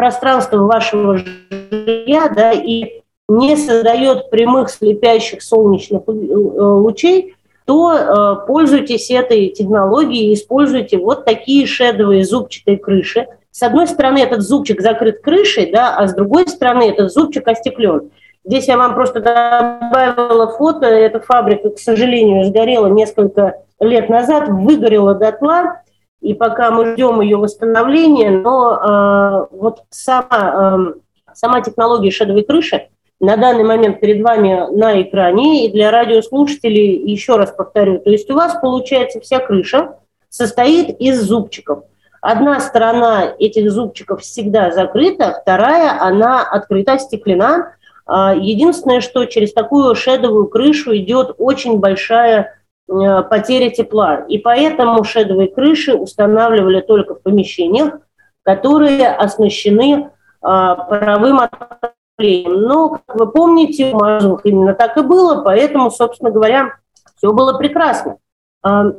пространство вашего жилья, да, и не создает прямых слепящих солнечных э, лучей, то э, пользуйтесь этой технологией, используйте вот такие шедовые зубчатые крыши. С одной стороны этот зубчик закрыт крышей, да, а с другой стороны этот зубчик остеклен. Здесь я вам просто добавила фото. Эта фабрика, к сожалению, сгорела несколько лет назад, выгорела дотла, и пока мы ждем ее восстановления, но э, вот сама, э, сама технология шедовой крыши – на данный момент перед вами на экране. И для радиослушателей еще раз повторю, то есть у вас получается вся крыша состоит из зубчиков. Одна сторона этих зубчиков всегда закрыта, вторая, она открыта, стеклена. А, единственное, что через такую шедовую крышу идет очень большая потеря тепла. И поэтому шедовые крыши устанавливали только в помещениях, которые оснащены а, паровым отоплением. Но, как вы помните, у Морозовых именно так и было, поэтому, собственно говоря, все было прекрасно. А,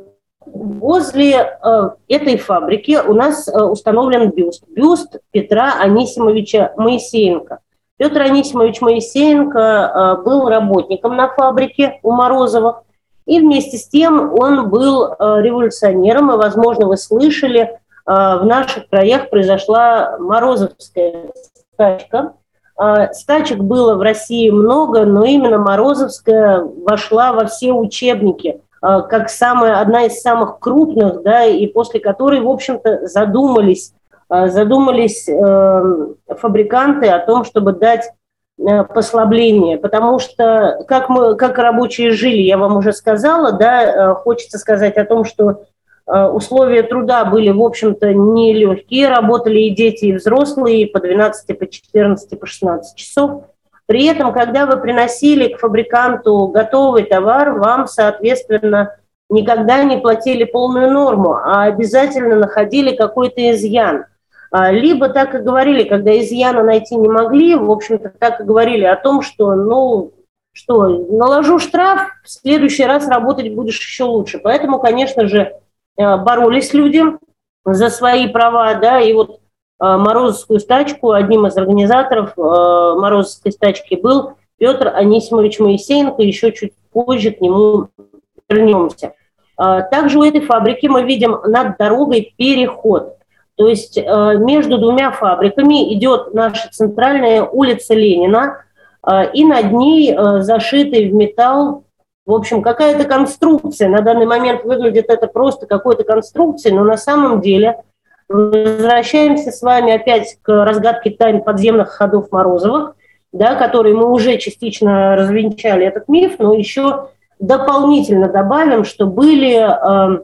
возле э, этой фабрики у нас э, установлен бюст. Бюст Петра Анисимовича Моисеенко. Петр Анисимович Моисеенко э, был работником на фабрике у Морозовых, и вместе с тем он был революционером, и, возможно, вы слышали, в наших краях произошла Морозовская стачка, а, стачек было в России много, но именно Морозовская вошла во все учебники как самая, одна из самых крупных, да, и после которой, в общем-то, задумались, задумались э, фабриканты о том, чтобы дать э, послабление, потому что как мы, как рабочие жили, я вам уже сказала, да, э, хочется сказать о том, что Э, условия труда были, в общем-то, нелегкие. Работали и дети, и взрослые, по 12, по 14, по 16 часов. При этом, когда вы приносили к фабриканту готовый товар, вам, соответственно, никогда не платили полную норму, а обязательно находили какой-то изъян. А, либо так и говорили, когда изъяна найти не могли, в общем-то, так и говорили о том, что, ну, что, наложу штраф, в следующий раз работать будешь еще лучше. Поэтому, конечно же, Э, боролись люди за свои права, да, и вот э, Морозовскую стачку, одним из организаторов э, Морозовской стачки был Петр Анисимович Моисеенко, еще чуть позже к нему вернемся. Также у этой фабрики мы видим над дорогой переход. То есть между двумя фабриками идет наша центральная улица Ленина, и над ней зашитый в металл в общем, какая-то конструкция. На данный момент выглядит это просто какой-то конструкцией, но на самом деле возвращаемся с вами опять к разгадке тайн подземных ходов Морозовых, да, которые мы уже частично развенчали этот миф, но еще дополнительно добавим, что были э,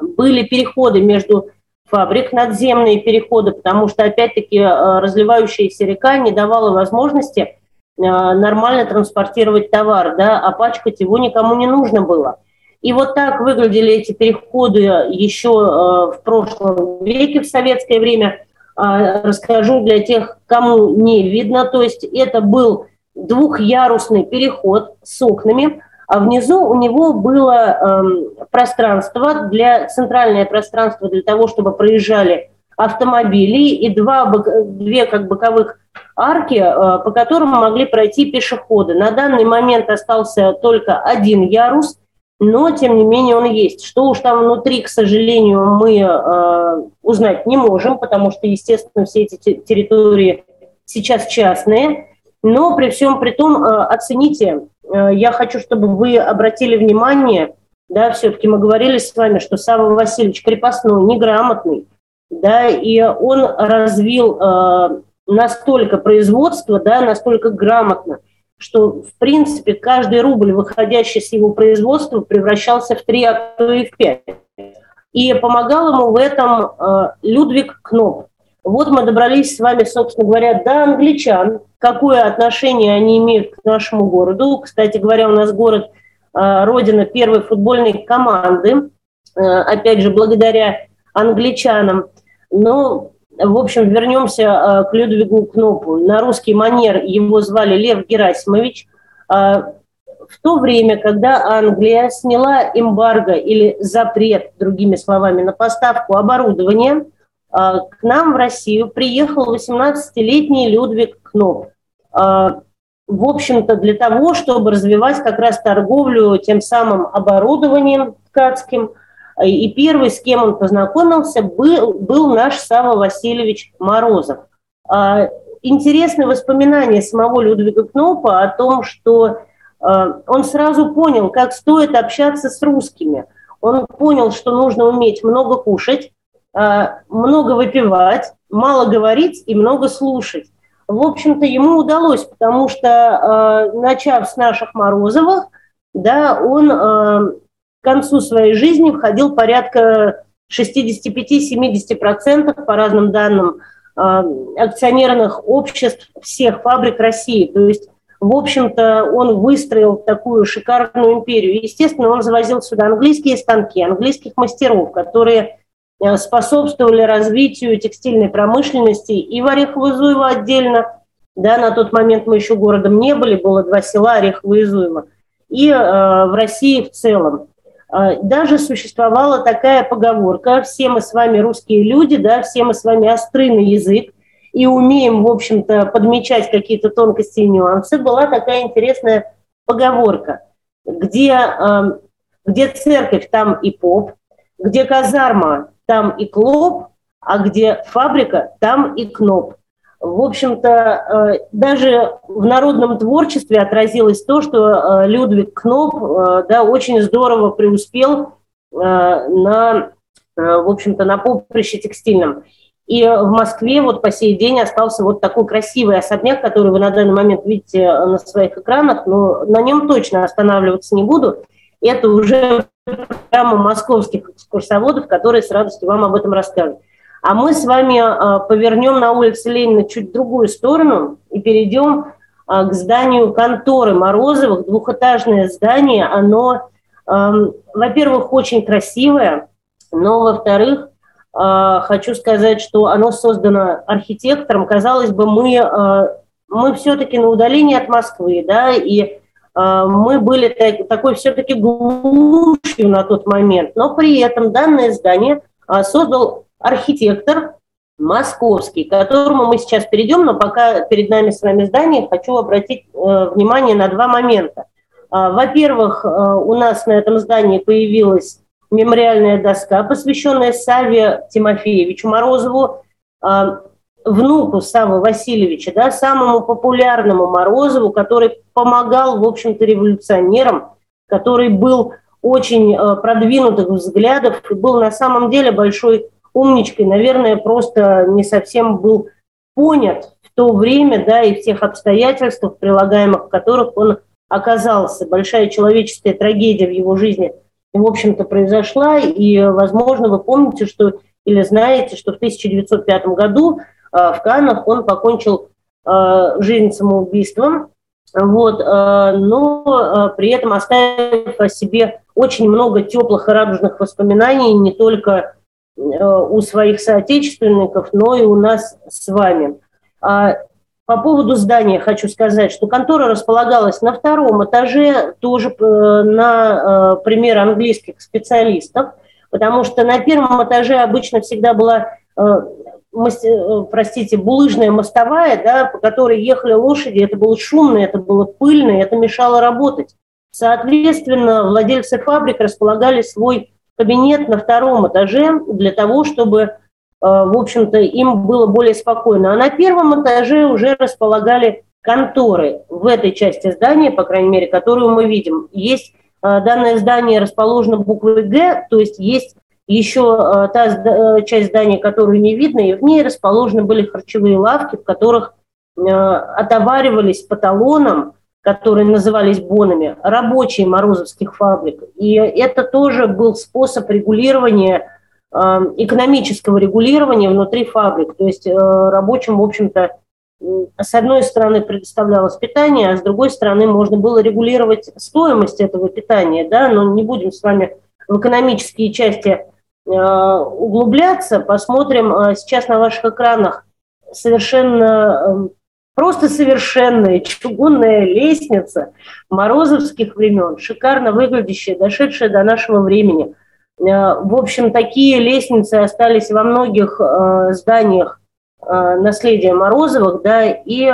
были переходы между фабрик, надземные переходы, потому что, опять-таки, э, разливающаяся река не давала возможности э, нормально транспортировать товар, да, а пачкать его никому не нужно было. И вот так выглядели эти переходы еще э, в прошлом веке, в советское время. А, расскажу для тех, кому не видно. То есть это был двухъярусный переход с окнами, а внизу у него было э, пространство для центральное пространство для того, чтобы проезжали автомобили и два две как боковых арки, э, по которым могли пройти пешеходы. На данный момент остался только один ярус, но тем не менее он есть. Что уж там внутри, к сожалению, мы э, узнать не можем, потому что, естественно, все эти территории сейчас частные. Но при всем при том э, оцените я хочу, чтобы вы обратили внимание, да, все-таки мы говорили с вами, что Сава Васильевич крепостной, неграмотный, да, и он развил э, настолько производство, да, настолько грамотно, что, в принципе, каждый рубль, выходящий с его производства, превращался в три, а то и в пять. И помогал ему в этом э, Людвиг Кноп. Вот мы добрались с вами, собственно говоря, до англичан. Какое отношение они имеют к нашему городу? Кстати говоря, у нас город э, родина первой футбольной команды, э, опять же, благодаря англичанам. Но, в общем, вернемся э, к Людвигу Кнопу. На русский манер его звали Лев Герасимович. В то время, когда Англия сняла эмбарго или запрет, другими словами, на поставку оборудования – а, к нам в Россию приехал 18-летний Людвиг Кноп. А, в общем-то, для того, чтобы развивать как раз торговлю тем самым оборудованием ткацким. И первый, с кем он познакомился, был, был наш Сава Васильевич Морозов. А, интересные воспоминания самого Людвига Кнопа о том, что он сразу понял, как стоит общаться с русскими. Он понял, что нужно уметь много кушать, много выпивать, мало говорить и много слушать. В общем-то, ему удалось, потому что, э, начав с наших Морозовых, да, он э, к концу своей жизни входил порядка 65-70% по разным данным акционерных обществ всех фабрик России. То есть, в общем-то, он выстроил такую шикарную империю. Естественно, он завозил сюда английские станки, английских мастеров, которые Э, способствовали развитию текстильной промышленности и в Орехово-Зуево отдельно. Да, на тот момент мы еще городом не были, было два села Орехово и Зуево. И э, в России в целом. Э, даже существовала такая поговорка, все мы с вами русские люди, да, все мы с вами острый на язык, и умеем, в общем-то, подмечать какие-то тонкости и нюансы, была такая интересная поговорка, где, э, где церковь, там и поп, где казарма, там и клоп, а где фабрика, там и кноп. В общем-то, э, даже в народном творчестве отразилось то, что э, Людвиг Кноп э, да, очень здорово преуспел на, в общем-то, на поприще текстильном. И в Москве вот по сей день остался вот такой красивый особняк, который вы на данный момент видите на своих экранах, но на нем точно останавливаться не буду. Это уже программа московских экскурсоводов, которые с радостью вам об этом расскажут. А мы с вами а, повернем на улице Ленина чуть в другую сторону и перейдем а, к зданию конторы Морозовых. Двухэтажное здание, оно, во-первых, очень красивое, но, во-вторых, а, хочу сказать, что оно создано архитектором. Казалось бы, мы, мы все-таки на удалении от Москвы, да, и мы были так, такой все-таки глушью на тот момент, но при этом данное здание а, создал архитектор московский, к которому мы сейчас перейдем, но пока перед нами с вами здание, хочу обратить э, внимание на два момента. Во-первых, э, у нас на этом здании появилась мемориальная доска, посвященная Саве Тимофеевичу Морозову, внуку Савы Васильевича, да, самому популярному Морозову, который помогал, в общем-то, революционерам, который был очень э, продвинутых взглядов и был на самом деле большой умничкой, наверное, просто не совсем был понят в то время, да, и в тех обстоятельствах, прилагаемых в которых он оказался. Большая человеческая трагедия в его жизни в общем-то, произошла. И, возможно, вы помните, что или знаете, что в 1905 году в Каннах он покончил жизнь самоубийством, вот, но при этом оставив о себе очень много теплых и радужных воспоминаний не только у своих соотечественников, но и у нас с вами. А по поводу здания хочу сказать, что контора располагалась на втором этаже, тоже э, на э, пример английских специалистов, потому что на первом этаже обычно всегда была э, простите, булыжная мостовая, да, по которой ехали лошади, это было шумно, это было пыльно, это мешало работать. Соответственно, владельцы фабрик располагали свой кабинет на втором этаже для того, чтобы Э, в общем-то, им было более спокойно. А на первом этаже уже располагали конторы в этой части здания, по крайней мере, которую мы видим. Есть э, данное здание расположено буквой «Г», то есть есть еще э, та часть здания, которую не видно, и в ней расположены были харчевые лавки, в которых отоваривались по талонам, которые назывались бонами, рабочие морозовских фабрик. И это тоже был способ регулирования экономического регулирования внутри фабрик. То есть э, рабочим, в общем-то, с одной стороны предоставлялось питание, а с другой стороны можно было регулировать стоимость этого питания, да, но не будем с вами в экономические части э, углубляться. Посмотрим э, сейчас на ваших экранах совершенно эм, просто совершенная чугунная лестница морозовских времен, шикарно выглядящая, дошедшая до нашего времени – Э, в общем, такие лестницы остались во многих э, зданиях э, наследия Морозовых, да, и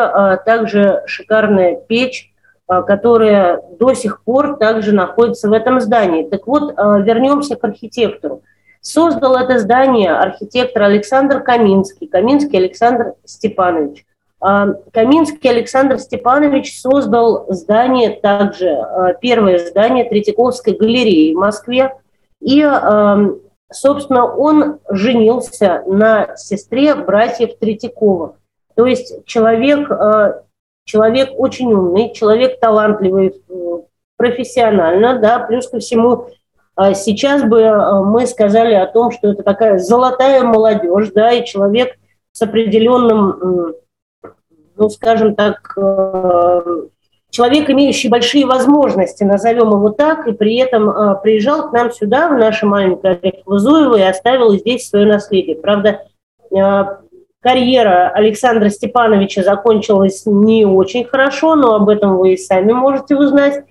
также шикарная печь, которая до сих пор также находится в этом здании. Так вот, вернемся к архитектору. Создал это здание архитектор Александр Каминский, Каминский Александр Степанович. Каминский Александр Степанович создал здание также, первое здание Третьяковской галереи в Москве, и, эм, собственно, он женился на сестре братьев Третьяковых. То есть человек, человек очень умный, человек талантливый э, профессионально, да, плюс ко всему сейчас бы мы сказали о том, что это такая золотая молодежь, да, и человек с определенным, ну, скажем так, человек, имеющий большие возможности, назовем его так, и при этом э, приезжал к нам сюда, в наше маленькое Орехово-Зуево, и оставил здесь свое наследие. Правда, э, карьера Александра Степановича закончилась не очень хорошо, но об этом вы и сами можете узнать, э,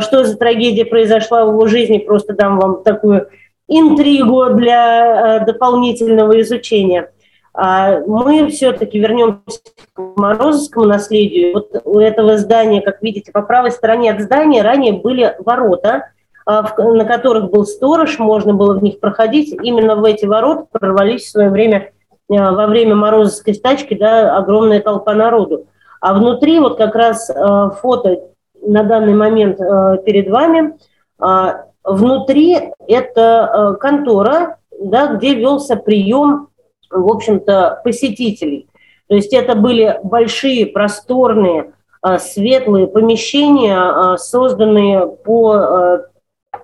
что за трагедия произошла в его жизни. Просто дам вам такую интригу для э, дополнительного изучения – а мы все-таки вернемся к Морозовскому наследию. Вот у этого здания, как видите, по правой стороне от здания ранее были ворота, а, на которых был сторож, можно было в них проходить. Именно в эти ворота прорвались в свое время, а, во время Морозовской стачки, да, огромная толпа народу. А внутри, вот как раз фото на данный момент перед вами, внутри это контора, да, где велся прием в общем-то, посетителей. То есть это были большие, просторные, а, светлые помещения, а, созданные по а,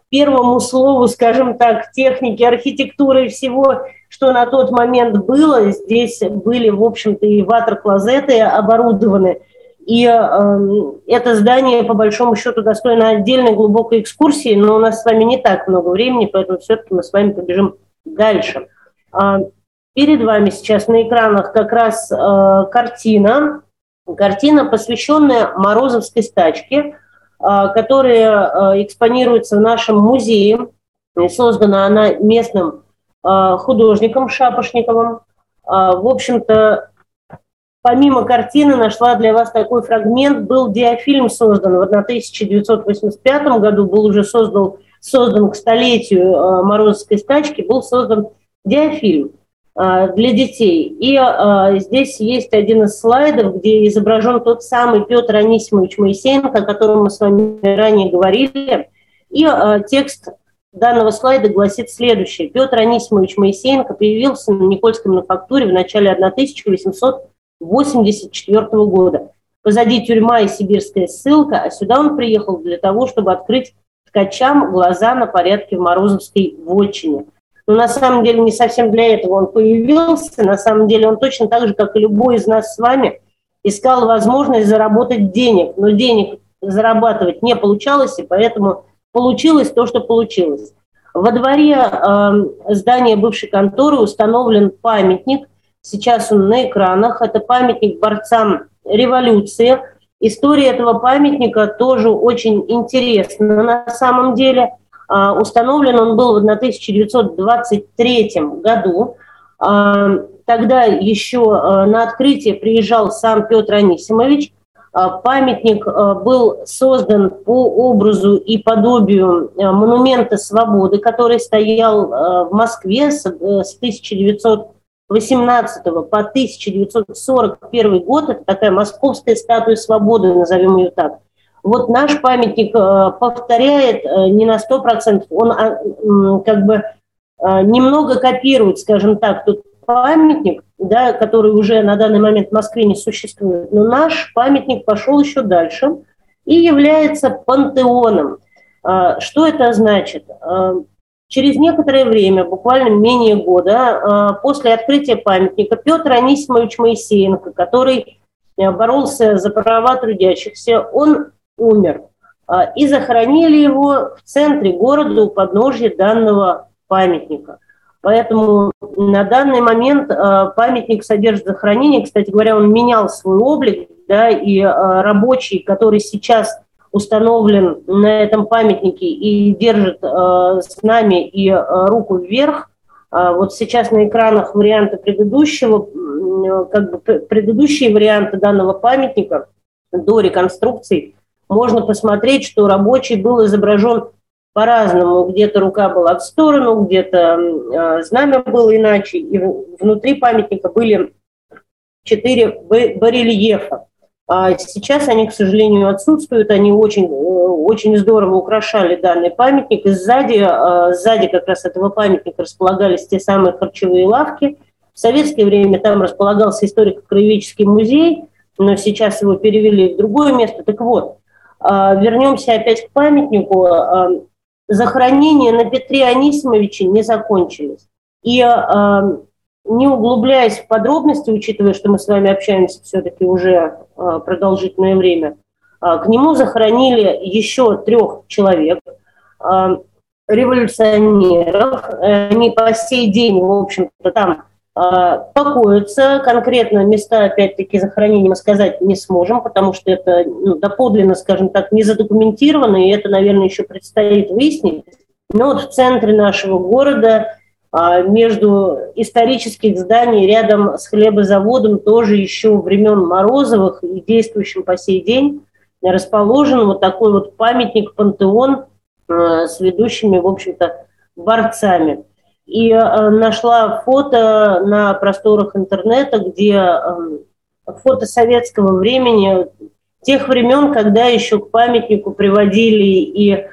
первому слову, скажем так, техники, архитектуры и всего, что на тот момент было. Здесь были, в общем-то, и ватер-клозеты оборудованы. И э, это здание, по большому счету, достойно отдельной глубокой экскурсии, но у нас с вами не так много времени, поэтому все-таки мы с вами побежим дальше. Перед вами сейчас на экранах как раз э, картина, картина, посвященная Морозовской стачке, э, которая э, экспонируется в нашем музее. И создана она местным э, художником Шапошниковым. Э, в общем-то, помимо картины нашла для вас такой фрагмент. Был диафильм создан в 1985 году, был уже создан, создан к столетию э, Морозовской стачки, был создан диафильм. А, для детей. И а, здесь есть один из слайдов, где изображен тот самый Петр Анисимович Моисеенко, о котором мы с вами ранее говорили. И текст данного слайда гласит следующее. Петр Анисимович Моисеенко появился на Никольской мануфактуре в начале 1884 года. Позади тюрьма и сибирская ссылка, а сюда он приехал для того, чтобы открыть ткачам глаза на порядке в Морозовской вотчине. Но на самом деле не совсем для этого он появился. На самом деле он точно так же, как и любой из нас с вами, искал возможность заработать денег. Но денег зарабатывать не получалось, и поэтому получилось то, что получилось. Во дворе э, здания бывшей конторы установлен памятник. Сейчас он на экранах. Это памятник борцам революции. История этого памятника тоже очень интересна на самом деле. Э, установлен он был в 1923 году. Э, тогда еще э, на открытие приезжал сам Петр Анисимович – а, памятник а, был создан по образу и подобию а, монумента свободы, который стоял в Москве с 1918 по 1941 год. Это такая московская статуя свободы, назовем ее так. Вот наш памятник повторяет не на 100%, он как бы немного копирует, скажем так, тот памятник, да, который уже на данный момент в Москве не существует, но наш памятник пошел еще дальше и является пантеоном. А, что это значит? А, через некоторое время, буквально менее года, а, после открытия памятника Петр Анисимович Моисеенко, который боролся за права трудящихся, он умер. И захоронили его в центре города у подножья данного памятника. Поэтому на данный момент э, памятник содержит захоронение. Кстати говоря, он менял свой облик, да, и э, рабочий, который сейчас установлен на этом памятнике и держит э, с нами и руку вверх, вот сейчас на экранах варианты предыдущего, как бы предыдущие варианты данного памятника до реконструкции, можно посмотреть, что рабочий был изображен по-разному. Где-то рука была в сторону, где-то э, знамя было иначе. И внутри памятника были четыре барельефа. А сейчас они, к сожалению, отсутствуют. Они очень, э, очень здорово украшали данный памятник. И сзади, э, сзади как раз этого памятника располагались те самые харчевые лавки. В советское время там располагался историко-краеведческий музей, но сейчас его перевели в другое место. Так вот, вернемся опять к памятнику захоронения на Петре Анисимовиче не закончились. И э, не углубляясь в подробности, учитывая, что мы с вами общаемся все-таки уже э, продолжительное время, э, к нему захоронили еще трех человек, э, революционеров. Они по сей день, в общем-то, там покоятся. Конкретно места, опять-таки, захоронения мы сказать не сможем, потому что это ну, доподлинно, скажем так, не задокументировано, и это, наверное, еще предстоит выяснить. Но вот в центре нашего города между исторических зданий рядом с хлебозаводом тоже еще времен Морозовых и действующим по сей день расположен вот такой вот памятник-пантеон а, с ведущими, в общем-то, борцами. И э, нашла фото на просторах интернета, где э, фото советского времени, тех времен, когда еще к памятнику приводили и э,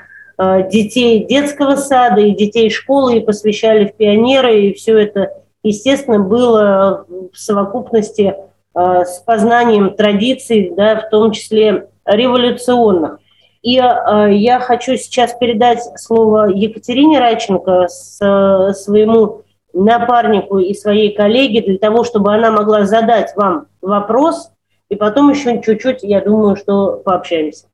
детей детского сада, и детей школы, и посвящали в пионеры, и все это, естественно, было в совокупности с познанием традиций, да, в том числе революционных. И э, я хочу сейчас передать слово Екатерине э, своему напарнику и своей коллеге, для того, чтобы она могла задать вам вопрос, и потом еще чуть-чуть, я думаю, что пообщаемся.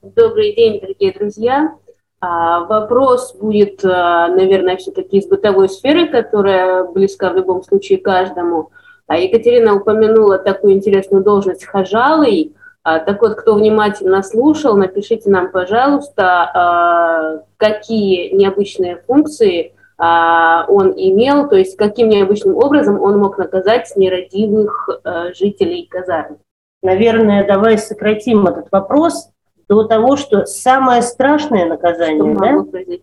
Добрый день, дорогие друзья. А, вопрос будет, а, наверное, все-таки из бытовой сферы, которая близка в любом случае каждому. А Екатерина упомянула такую интересную должность хожалой. А, так вот, кто внимательно слушал, напишите нам, пожалуйста, какие необычные функции он имел, то есть каким необычным образом он мог наказать нерадивых жителей казармы. Наверное, давай сократим этот вопрос до того, что самое страшное наказание, что да?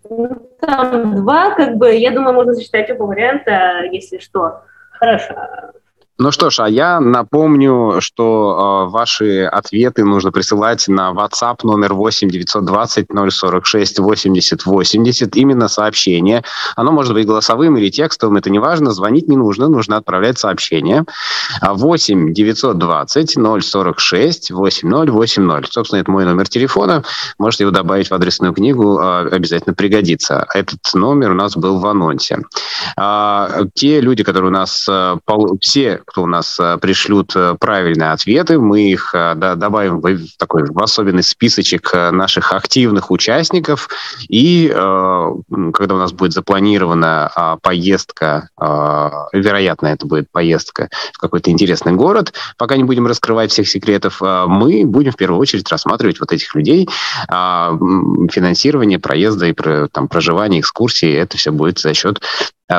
Ну, там два, как бы, я думаю, можно засчитать оба варианта, если что. Хорошо. Ну что ж, а я напомню, что э, ваши ответы нужно присылать на WhatsApp номер 8 920 046 80 80. Именно сообщение. Оно может быть голосовым или текстовым, это не важно. Звонить не нужно, нужно отправлять сообщение. 8 920 046 8080. Собственно, это мой номер телефона. Можете его добавить в адресную книгу, э, обязательно пригодится. Этот номер у нас был в анонсе. А, те люди, которые у нас, э, все кто у нас э, пришлют э, правильные ответы, мы их э, да, добавим в такой в особенный списочек наших активных участников. И когда у нас будет запланирована а, поездка, вероятно, это будет поездка в какой-то интересный город, пока не будем раскрывать всех секретов, мы будем в первую очередь рассматривать вот этих людей, а, финансирование проезда и там, проживание, экскурсии, это все будет за счет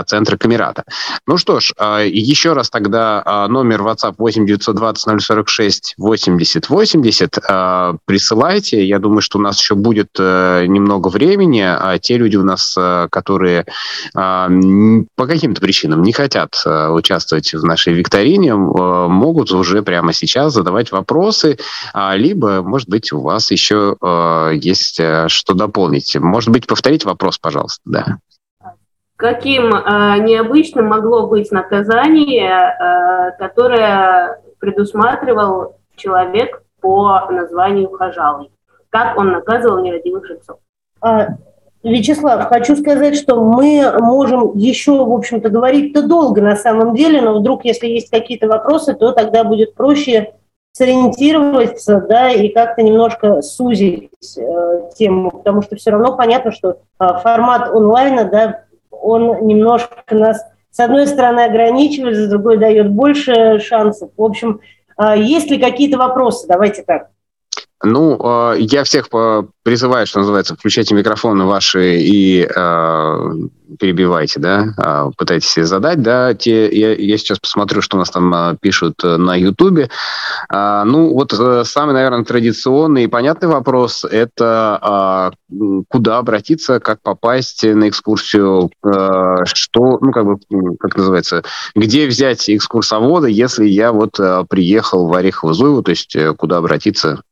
центра Камерата. Ну что ж, э, еще раз тогда э, номер WhatsApp 8 920 046 80 80 присылайте. Я думаю, что у нас еще будет немного времени, а те люди у нас, которые по каким-то причинам не хотят участвовать в нашей викторине, могут уже прямо сейчас задавать вопросы, а, либо, может быть, у вас еще есть что дополнить. Может быть, повторить вопрос, пожалуйста, да. Каким э, необычным могло быть наказание, э, которое предусматривал человек по названию Хажалый? Как он наказывал нерадивых жильцов? А, Вячеслав, хочу сказать, что мы можем еще, в общем-то, говорить-то долго на самом деле, но вдруг, если есть какие-то вопросы, то тогда будет проще сориентироваться, да, и как-то немножко сузить э, тему, потому что все равно понятно, что э, формат онлайна, да, он немножко нас, с одной стороны, ограничивает, с другой дает больше шансов. В общем, а, есть ли какие-то вопросы? Давайте так. Ну, а, я всех призываю, что называется, включайте микрофоны ваши и перебивайте, да, а, пытайтесь задать, да, те, я, я сейчас посмотрю, что у нас там а, пишут э, на Ютубе. А, ну, вот э, самый, наверное, традиционный и понятный вопрос – это куда обратиться, как попасть на экскурсию, что, ну, как бы, как называется, где взять экскурсовода, если я вот приехал в Орехово-Зуево, то есть э, куда обратиться,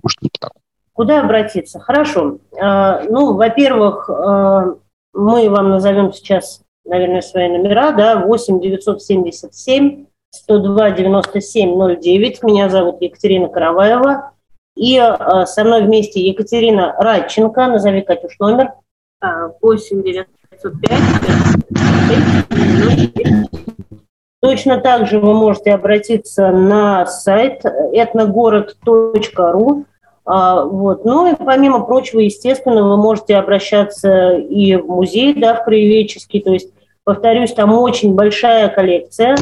может так. Куда обратиться? Хорошо. Ну, во-первых, мы вам назовем сейчас, наверное, свои номера, да, 8 977 102 97 09. Меня зовут Екатерина Караваева. И э, со мной вместе Екатерина Радченко. Назови, Катюш, номер. 8 905 Точно так же вы можете обратиться на сайт этногород.ру. А, вот. Ну и помимо прочего, естественно, вы можете обращаться и в музей, да, в краеведческий, то есть, повторюсь, там очень большая коллекция,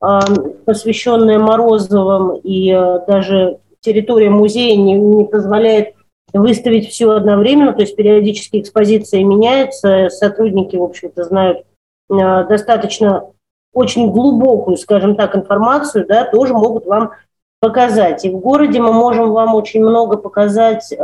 а, посвященная Морозовым, и а, даже территория музея не, не позволяет выставить все одновременно, то есть периодически экспозиция меняется, сотрудники, в общем-то, знают достаточно очень глубокую, скажем так, информацию, да, тоже могут вам показать. И в городе мы можем вам очень много показать э,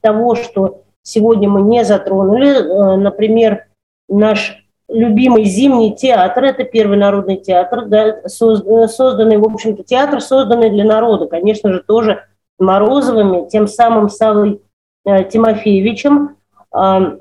того, что сегодня мы не затронули. Э, например, наш любимый зимний театр, это первый народный театр, да, созданный, в общем-то, театр, созданный для народа, конечно же, тоже Морозовыми, тем самым Савой э, Тимофеевичем, э,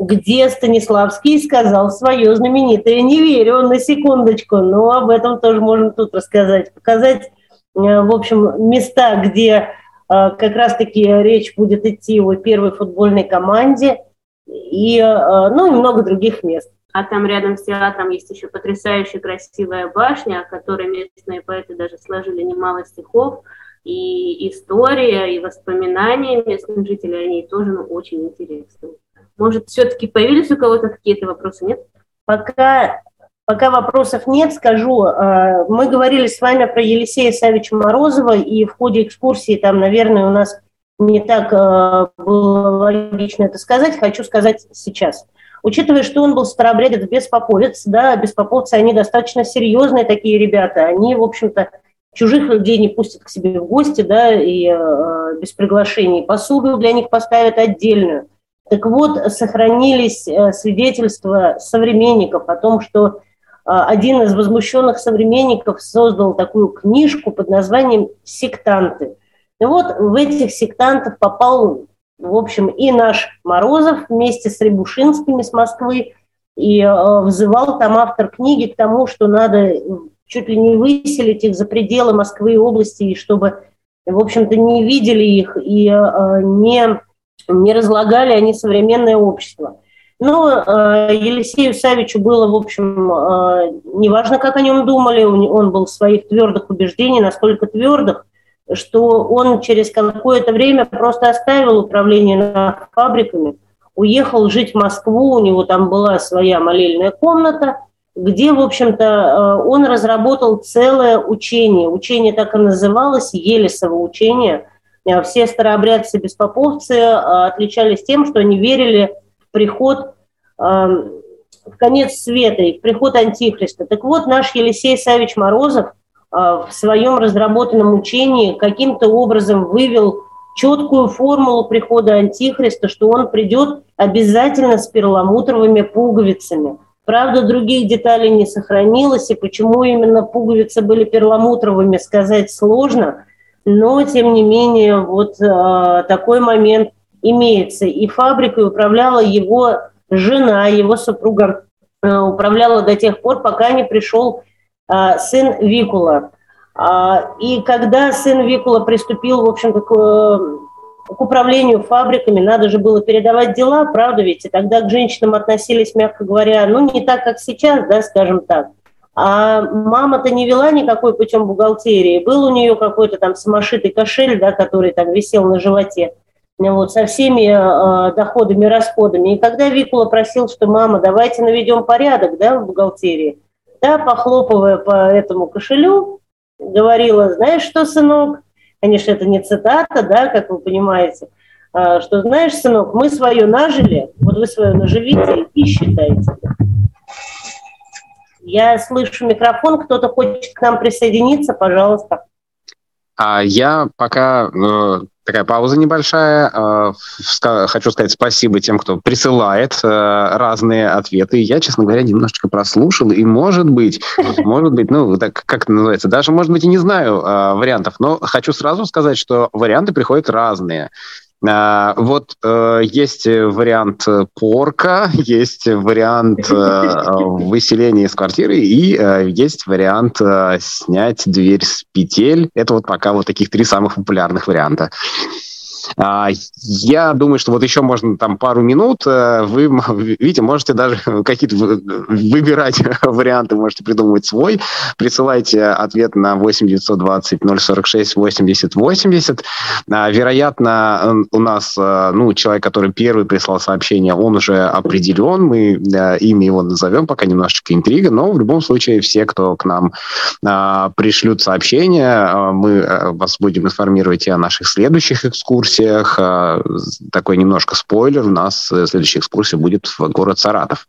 где Станиславский сказал свое знаменитое «не верю», на секундочку, но об этом тоже можно тут рассказать, показать Э, в общем, места, где э, как раз-таки речь будет идти о первой футбольной команде и, э, ну, и много других мест. А там рядом с театром есть еще потрясающая красивая башня, о которой местные поэты даже сложили немало стихов. И история, и воспоминания местных жителей, они тоже ну, очень интересны. Может, все-таки появились у кого-то какие-то вопросы, нет? Пока Пока вопросов нет, скажу. Э, мы говорили с вами про Елисея Савича Морозова, и в ходе экскурсии там, наверное, у нас не так э, было логично это сказать, хочу сказать сейчас. Учитывая, что он был старообрядец беспоповец, да, беспоповцы, они достаточно серьезные такие ребята, они, в общем-то, чужих людей не пустят к себе в гости, да, и э, без приглашений посуду для них поставят отдельную. Так вот, сохранились э, свидетельства современников о том, что один из возмущенных современников создал такую книжку под названием «Сектанты». И вот в этих сектантов попал, в общем, и наш Морозов вместе с Рябушинскими с Москвы, и э, взывал там автор книги к тому, что надо чуть ли не выселить их за пределы Москвы и области, и чтобы, в общем-то, не видели их и э, не, не разлагали они современное общество. Но э, Елисею Савичу было, в общем, э, неважно, как о нем думали, он был в своих твердых убеждений, настолько твердых, что он через какое-то время просто оставил управление фабриками, уехал жить в Москву, у него там была своя молельная комната, где, в общем-то, э, он разработал целое учение. Учение так и называлось, Елисово учение. Все старообрядцы беспоповцы э, отличались тем, что они верили приход в конец света и в приход Антихриста. Так вот, наш Елисей Савич Морозов в своем разработанном учении каким-то образом вывел четкую формулу прихода Антихриста, что он придет обязательно с перламутровыми пуговицами. Правда, других деталей не сохранилось, и почему именно пуговицы были перламутровыми, сказать сложно, но, тем не менее, вот э, такой момент имеется. И фабрикой управляла его жена, его супруга э, управляла до тех пор, пока не пришел э, сын Викула. А, и когда сын Викула приступил, в общем-то, к, к управлению фабриками, надо же было передавать дела, правда ведь? И тогда к женщинам относились, мягко говоря, ну, не так, как сейчас, да, скажем так. А мама-то не вела никакой путем бухгалтерии. Был у нее какой-то там самошитый кошель, да, который там висел на животе, вот, со всеми э, доходами, расходами. И когда Викула просил, что мама, давайте наведем порядок, да, в бухгалтерии, да, похлопывая по этому кошелю, говорила, знаешь что, сынок, конечно, это не цитата, да, как вы понимаете, а, что, знаешь, сынок, мы свое нажили, вот вы свое наживите и считайте. Я слышу микрофон, кто-то хочет к нам присоединиться, пожалуйста. А я пока э, такая пауза небольшая. Э, хочу сказать спасибо тем, кто присылает э, разные ответы. Я, честно говоря, немножечко прослушал, и может быть, может быть, ну, так как это называется, даже, может быть, и не знаю вариантов, но хочу сразу сказать, что варианты приходят разные. А, вот э, есть вариант порка, есть вариант э, выселения из квартиры и э, есть вариант снять дверь с петель. Это вот пока вот таких три самых популярных варианта. А, я думаю, что вот еще можно там пару минут. Э, вы, видите, можете даже какие-то выбирать варианты, можете придумывать свой. Присылайте ответ на 8 920 046 80 80. Вероятно, у нас, э, ну, человек, который первый прислал сообщение, он уже определен. Мы э, имя его назовем, пока немножечко интрига, но в любом случае все, кто к нам пришлют сообщение, мы вас будем информировать и о наших следующих экскурсиях, экскурсиях. А, такой немножко спойлер, у нас э, следующая экскурсия будет в город Саратов.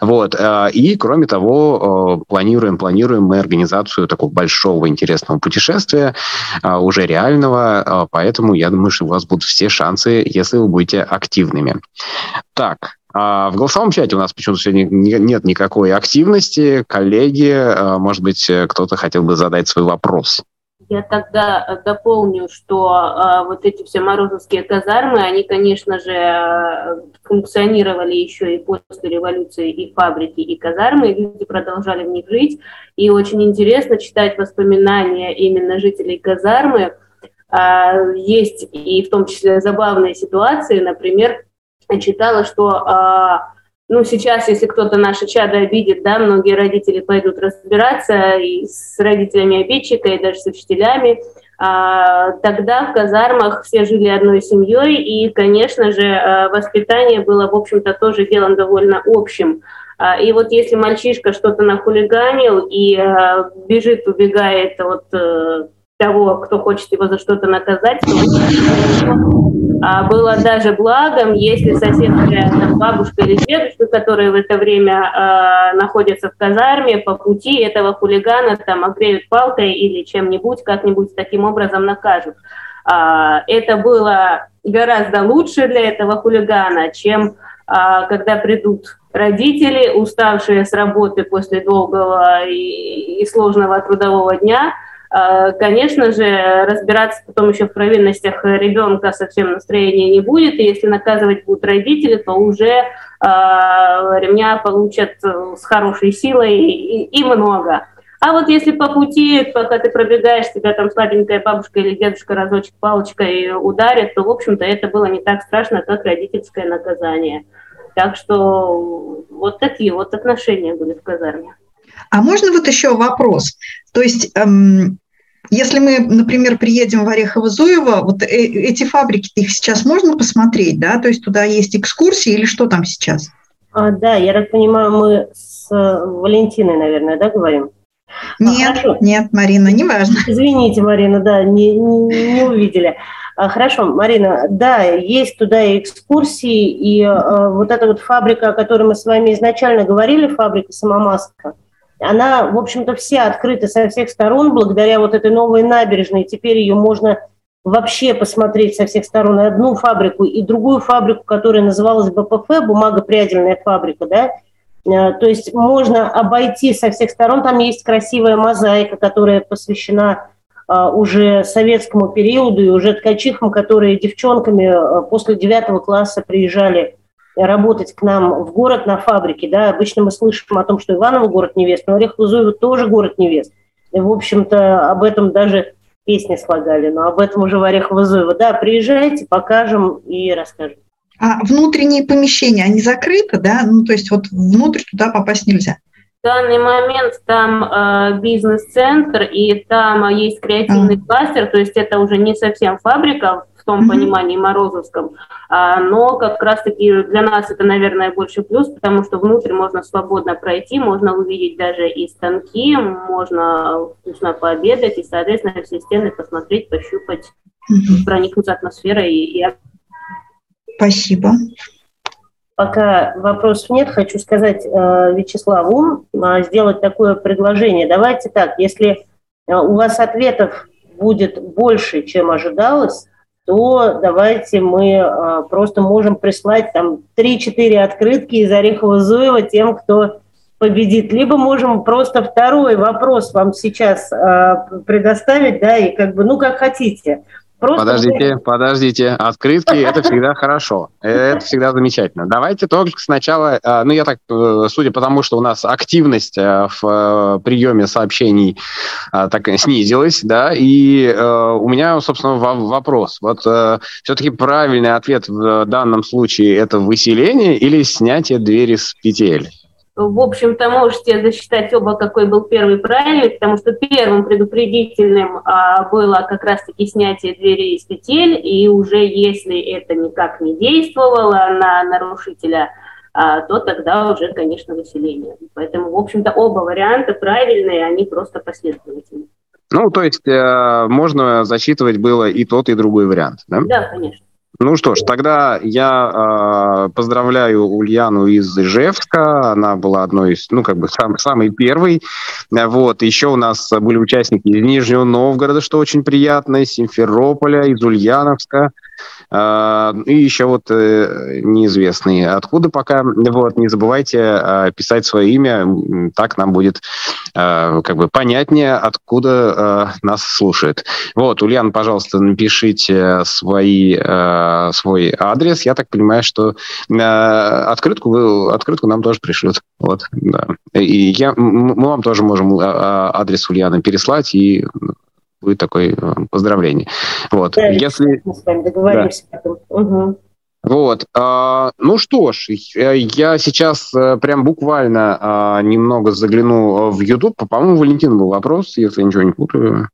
Вот. А, и, кроме того, планируем, планируем мы организацию такого большого интересного путешествия, а, уже реального, поэтому я думаю, что у вас будут все шансы, если вы будете активными. Так, в голосовом чате у нас почему-то сегодня нет никакой активности. Коллеги, может быть, кто-то хотел бы задать свой вопрос. Я тогда э, дополню, что э, вот эти все морозовские казармы, они, конечно же, э, функционировали еще и после революции, и фабрики, и казармы, и люди продолжали в них жить. И очень интересно читать воспоминания именно жителей казармы. Э, есть и в том числе забавные ситуации. Например, читала, что э, ну, сейчас, если кто-то наше чадо обидит, да, многие родители пойдут разбираться и с родителями обидчика, и даже с учителями. А, тогда в казармах все жили одной семьей, и, конечно же, а, воспитание было, в общем-то, тоже делом довольно общим. А, и вот если мальчишка что-то нахулиганил и а, бежит, убегает от э, того, кто хочет его за что-то наказать, то а, было даже благом, если соседская там, бабушка или дедушка, которые в это время а, находятся в казарме, по пути этого хулигана там огреют палкой или чем-нибудь, как-нибудь таким образом накажут. А, это было гораздо лучше для этого хулигана, чем а, когда придут родители, уставшие с работы после долгого и, и сложного трудового дня, конечно же, разбираться потом еще в провинностях ребенка совсем настроения не будет, и если наказывать будут родители, то уже э, ремня получат с хорошей силой и много. А вот если по пути, пока ты пробегаешь, тебя там слабенькая бабушка или дедушка разочек палочкой ударит, то, в общем-то, это было не так страшно, как родительское наказание. Так что вот такие вот отношения были в казарме. А можно вот еще вопрос? То есть, эм, если мы, например, приедем в Орехово-Зуево, вот э эти фабрики, их сейчас можно посмотреть, да? То есть туда есть экскурсии или что там сейчас? А, да, я так понимаю, мы с Валентиной, наверное, да, говорим? Нет, а, нет, Марина, не важно. Извините, Марина, да, не, не, не увидели. А, хорошо, Марина, да, есть туда экскурсии, и а, вот эта вот фабрика, о которой мы с вами изначально говорили, фабрика самомаска, она, в общем-то, вся открыта со всех сторон благодаря вот этой новой набережной. Теперь ее можно вообще посмотреть со всех сторон. Одну фабрику, и другую фабрику, которая называлась БПФ, бумагопрядельная фабрика, да, Э, то есть можно обойти со всех сторон. Там есть красивая мозаика, которая посвящена э, уже советскому периоду и уже ткачихам, которые девчонками э, после девятого класса приезжали работать к нам в город на фабрике. Да, обычно мы слышим о том, что Иваново город невест, но Орехово-Зуево тоже город невест. И, в общем-то, об этом даже песни слагали, но об этом уже в Орехово-Зуево. Да, приезжайте, покажем и расскажем. А внутренние помещения, они закрыты, да? Ну, то есть вот внутрь туда попасть нельзя. В данный момент там э, бизнес-центр, и там э, есть креативный uh-huh. кластер, то есть это уже не совсем фабрика том uh-huh. понимании Морозовском, а, но как раз-таки для нас это, наверное, больше плюс, потому что внутрь можно свободно пройти, можно увидеть даже и станки, можно вкусно пообедать, и, соответственно, все стены посмотреть, пощупать, uh-huh. проникнуться атмосферой и, и Спасибо. Пока вопросов нет, хочу сказать э, Вячеславу, э, сделать такое предложение. Давайте так, если э, у вас ответов будет больше, чем ожидалось, то давайте мы просто можем прислать там 3-4 открытки из Орехова-Зуева тем, кто победит. Либо можем просто второй вопрос вам сейчас предоставить, да, и как бы, ну, как хотите. Просто подождите, подождите. Открытки – это всегда хорошо. Это всегда замечательно. Давайте только сначала, э, ну, я так, э, судя по тому, что у нас активность э, в приеме сообщений так снизилась, да, и у меня, собственно, вопрос. Вот все-таки правильный ответ в данном случае – это выселение или снятие двери с петель? В общем-то, можете засчитать оба, какой был первый правильный, потому что первым предупредительным а, было как раз-таки снятие двери из петель, и уже если это никак не действовало на нарушителя, а, то тогда уже, конечно, выселение. Поэтому, в общем-то, оба варианта правильные, они просто последовательны. Ну, то есть э, можно засчитывать было и тот, и другой вариант, да? Да, конечно. Ну что ж, тогда я э, поздравляю Ульяну из Ижевска. Она была одной из, ну, как бы, сам, самой первой. Вот. Еще у нас были участники из Нижнего Новгорода, что очень приятно, из Симферополя, из Ульяновска. А, и еще вот э, неизвестные откуда пока. Вот, не забывайте а, писать свое имя, так нам будет а, как бы понятнее, откуда нас слушает. Вот, Ульян, пожалуйста, напишите свои, свой адрес. Я так понимаю, что открытку, открытку нам тоже пришлют. Вот, да. И я, мы вам тоже можем адрес Ульяны переслать, и будет такое э, поздравление. Вот. Да, Если... Мы с вами договоримся да. потом. Угу. Вот. А, ну что ж, я сейчас а, прям буквально а, немного загляну в YouTube. По-моему, Валентин был вопрос, если я ничего не путаю.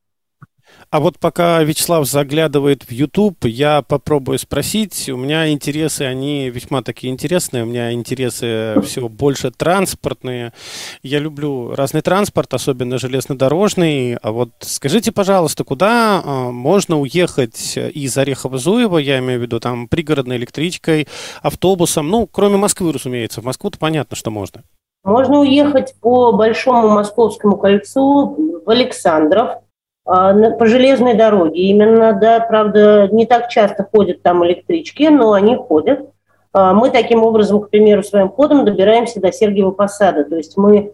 А вот пока Вячеслав заглядывает в YouTube, я попробую спросить. У меня интересы, они весьма такие интересные. У меня интересы все больше транспортные. Я люблю разный транспорт, особенно железнодорожный. А вот скажите, пожалуйста, куда а, можно уехать из Орехово-Зуева, я имею в виду там пригородной электричкой, автобусом, ну, кроме Москвы, разумеется. В Москву-то понятно, что можно. Можно уехать по Большому Московскому кольцу в Александров, по железной дороге именно, да, правда, не так часто ходят там электрички, но они ходят. мы таким образом, к примеру, своим ходом добираемся до Сергиева Посада. То есть мы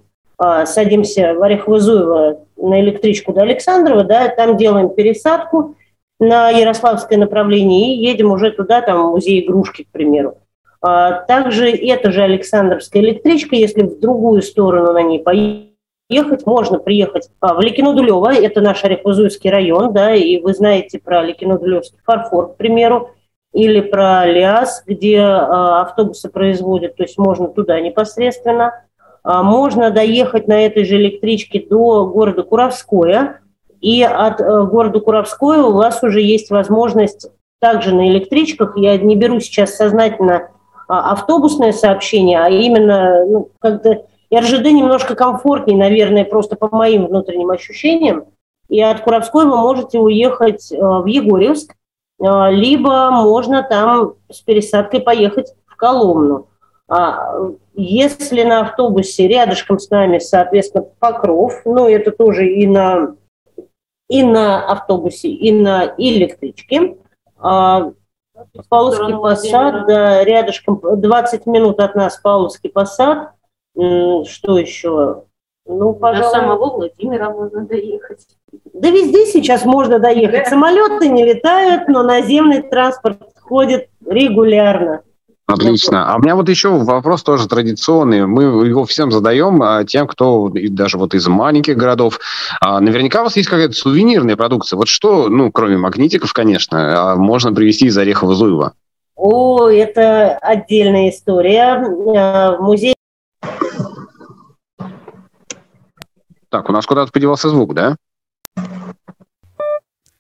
садимся в Орехово-Зуево на электричку до Александрова, да, там делаем пересадку на Ярославское направление и едем уже туда, там, в музей игрушки, к примеру. Также эта же Александровская электричка, если в другую сторону на ней поехать, можно приехать в Ликино-Дулево, это наш Орехово-Зуевский район, да, и вы знаете про Ликино-Дулевский фарфор, к примеру, или про Лиас, где автобусы производят, то есть можно туда непосредственно – а, можно доехать на этой же электричке до города Куровское, и от э, города Куровское у вас уже есть возможность также на электричках, я не беру сейчас сознательно а, автобусное сообщение, а именно ну, как-то РЖД немножко комфортнее, наверное, просто по моим внутренним ощущениям. И от Куровской вы можете уехать э, в Егорьевск, э, либо можно там с пересадкой поехать в Коломну. А, если на автобусе рядышком с нами, соответственно, Покров, ну, это тоже и на, и на автобусе, и на электричке, а, Павловский посад, да, рядышком, 20 минут от нас Павловский посад. Что еще? Ну, пожалуй. До самого Владимира можно доехать. Да везде сейчас можно доехать. Да. Самолеты не летают, но наземный транспорт ходит регулярно. Отлично. А у меня вот еще вопрос тоже традиционный. Мы его всем задаем, а тем, кто даже вот из маленьких городов. А наверняка у вас есть какая-то сувенирная продукция. Вот что, ну, кроме магнитиков, конечно, а можно привезти из Орехова-Зуева? О, это отдельная история. В музее... Так, у нас куда-то подевался звук, да?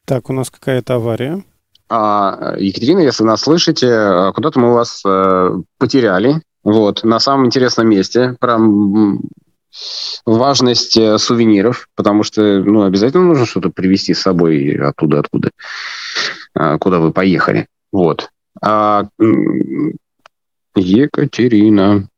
Так, у нас какая-то авария. А, Екатерина, если нас слышите, э, куда-то мы вас э, потеряли. Вот, на самом интересном месте. Про важность э, сувениров, потому что ну, обязательно нужно что-то привезти с собой оттуда, откуда, куда вы поехали. Вот. А, Екатерина.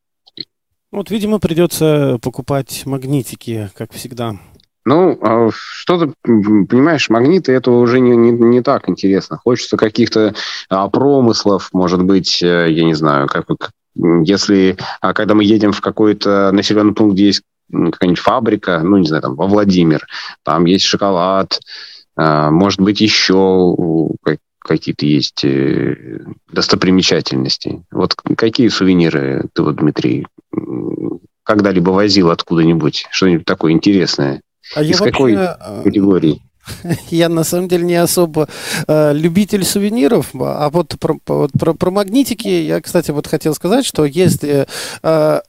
Вот, видимо, придется покупать магнитики, как всегда. Ну, а что-то, понимаешь, магниты это уже не, не, не так интересно. Хочется каких-то а, промыслов, может быть, э, я не знаю, как, если, а когда мы едем в какой-то населенный пункт, где есть какая-нибудь фабрика, ну, не знаю, там, во Владимир, там есть шоколад, а, может быть, еще какие-то есть э, достопримечательности. Вот какие сувениры ты вот, Дмитрий, когда-либо возил откуда-нибудь, что-нибудь такое интересное? А Из я какой вообще, э, категории? Я на самом деле не особо э, любитель сувениров, а вот про, вот про, про магнитики я, кстати, вот хотел сказать, что если э,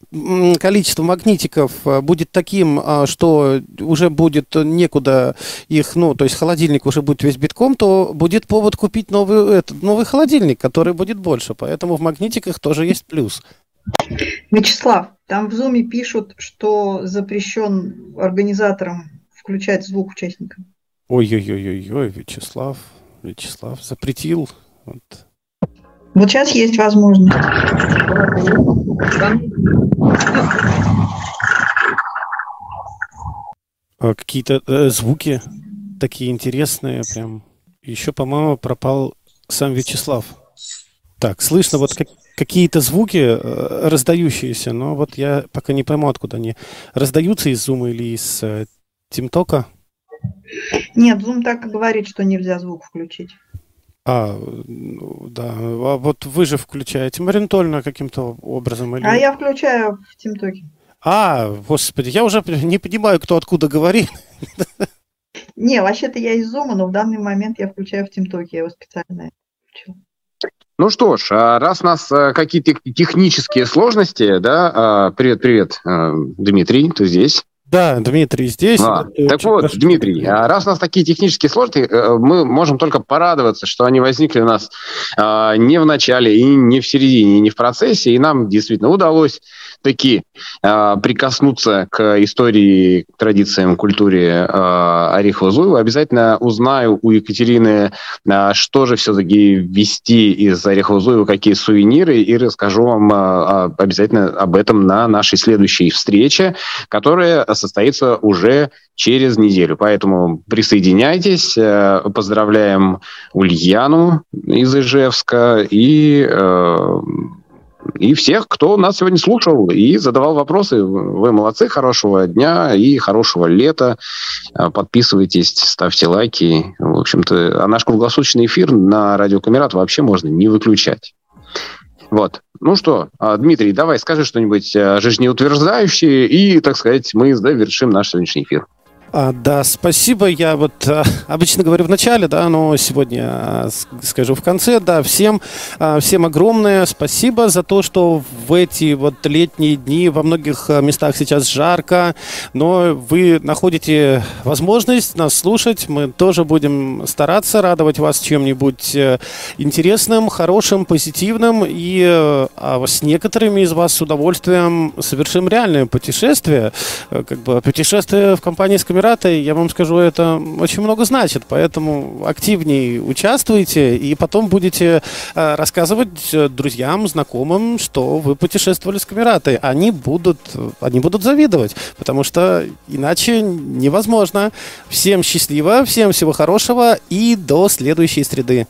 количество магнитиков э, будет таким, э, что уже будет некуда их, ну, то есть холодильник уже будет весь битком, то будет повод купить новый, этот, новый холодильник, который будет больше. Поэтому в магнитиках тоже есть плюс. Вячеслав, там в Зуме пишут, что запрещен организаторам включать звук участникам. Ой-ой-ой-ой, Вячеслав, Вячеслав запретил. Вот. вот сейчас есть возможность. А какие-то э, звуки такие интересные прям. Еще, по-моему, пропал сам Вячеслав. Так, слышно вот как, какие-то звуки э, раздающиеся, но вот я пока не пойму, откуда они раздаются из зума или из э, тимтока. Нет, Zoom так и говорит, что нельзя звук включить. А, ну, да. А вот вы же включаете моментально каким-то образом? Или... А я включаю в ТимТоке. А, господи, я уже не понимаю, кто откуда говорит. Не, вообще-то я из Zoom, но в данный момент я включаю в ТимТоке, я его специально включила. Ну что ж, а раз у нас э, какие-то технические сложности, да, привет-привет, а, э, Дмитрий, ты здесь? Да, Дмитрий здесь. А, так вот, хорошо. Дмитрий, раз у нас такие технические сложности, э, мы можем только порадоваться, что они возникли у нас не в начале и не в середине, и не в процессе, и нам действительно удалось таки э, прикоснуться к истории, к традициям, культуре э, Орехова-Зуева, обязательно узнаю у Екатерины, э, что же все-таки ввести из Орехова-Зуева, какие сувениры, и расскажу вам э, обязательно об этом на нашей следующей встрече, которая состоится уже через неделю. Поэтому присоединяйтесь. Поздравляем Ульяну из Ижевска и э, и всех, кто нас сегодня слушал и задавал вопросы. Вы молодцы, хорошего дня и хорошего лета. Подписывайтесь, ставьте лайки. В общем-то, а наш круглосуточный эфир на радио Камерат вообще можно не выключать. Вот. Ну что, а, Дмитрий, давай скажи что-нибудь а, жизнеутверждающее, и, так сказать, мы завершим наш сегодняшний эфир. А, да, спасибо. Я вот а, обычно говорю в начале, да, но сегодня а, скажу в конце. Да, всем, а, всем огромное спасибо за то, что в эти вот летние дни во многих а, местах сейчас жарко, но вы находите возможность нас слушать. Мы тоже будем стараться радовать вас чем-нибудь э, интересным, хорошим, позитивным. И а, с некоторыми из вас с удовольствием совершим реальное путешествие. Э, как бы путешествие в компании с Эмиратой, я вам скажу, это очень много значит, поэтому активнее участвуйте и потом будете э, рассказывать э, друзьям, знакомым, что вы путешествовали с Камератой. Они будут, они будут завидовать, потому что иначе невозможно. Всем счастливо, всем всего хорошего и до следующей среды.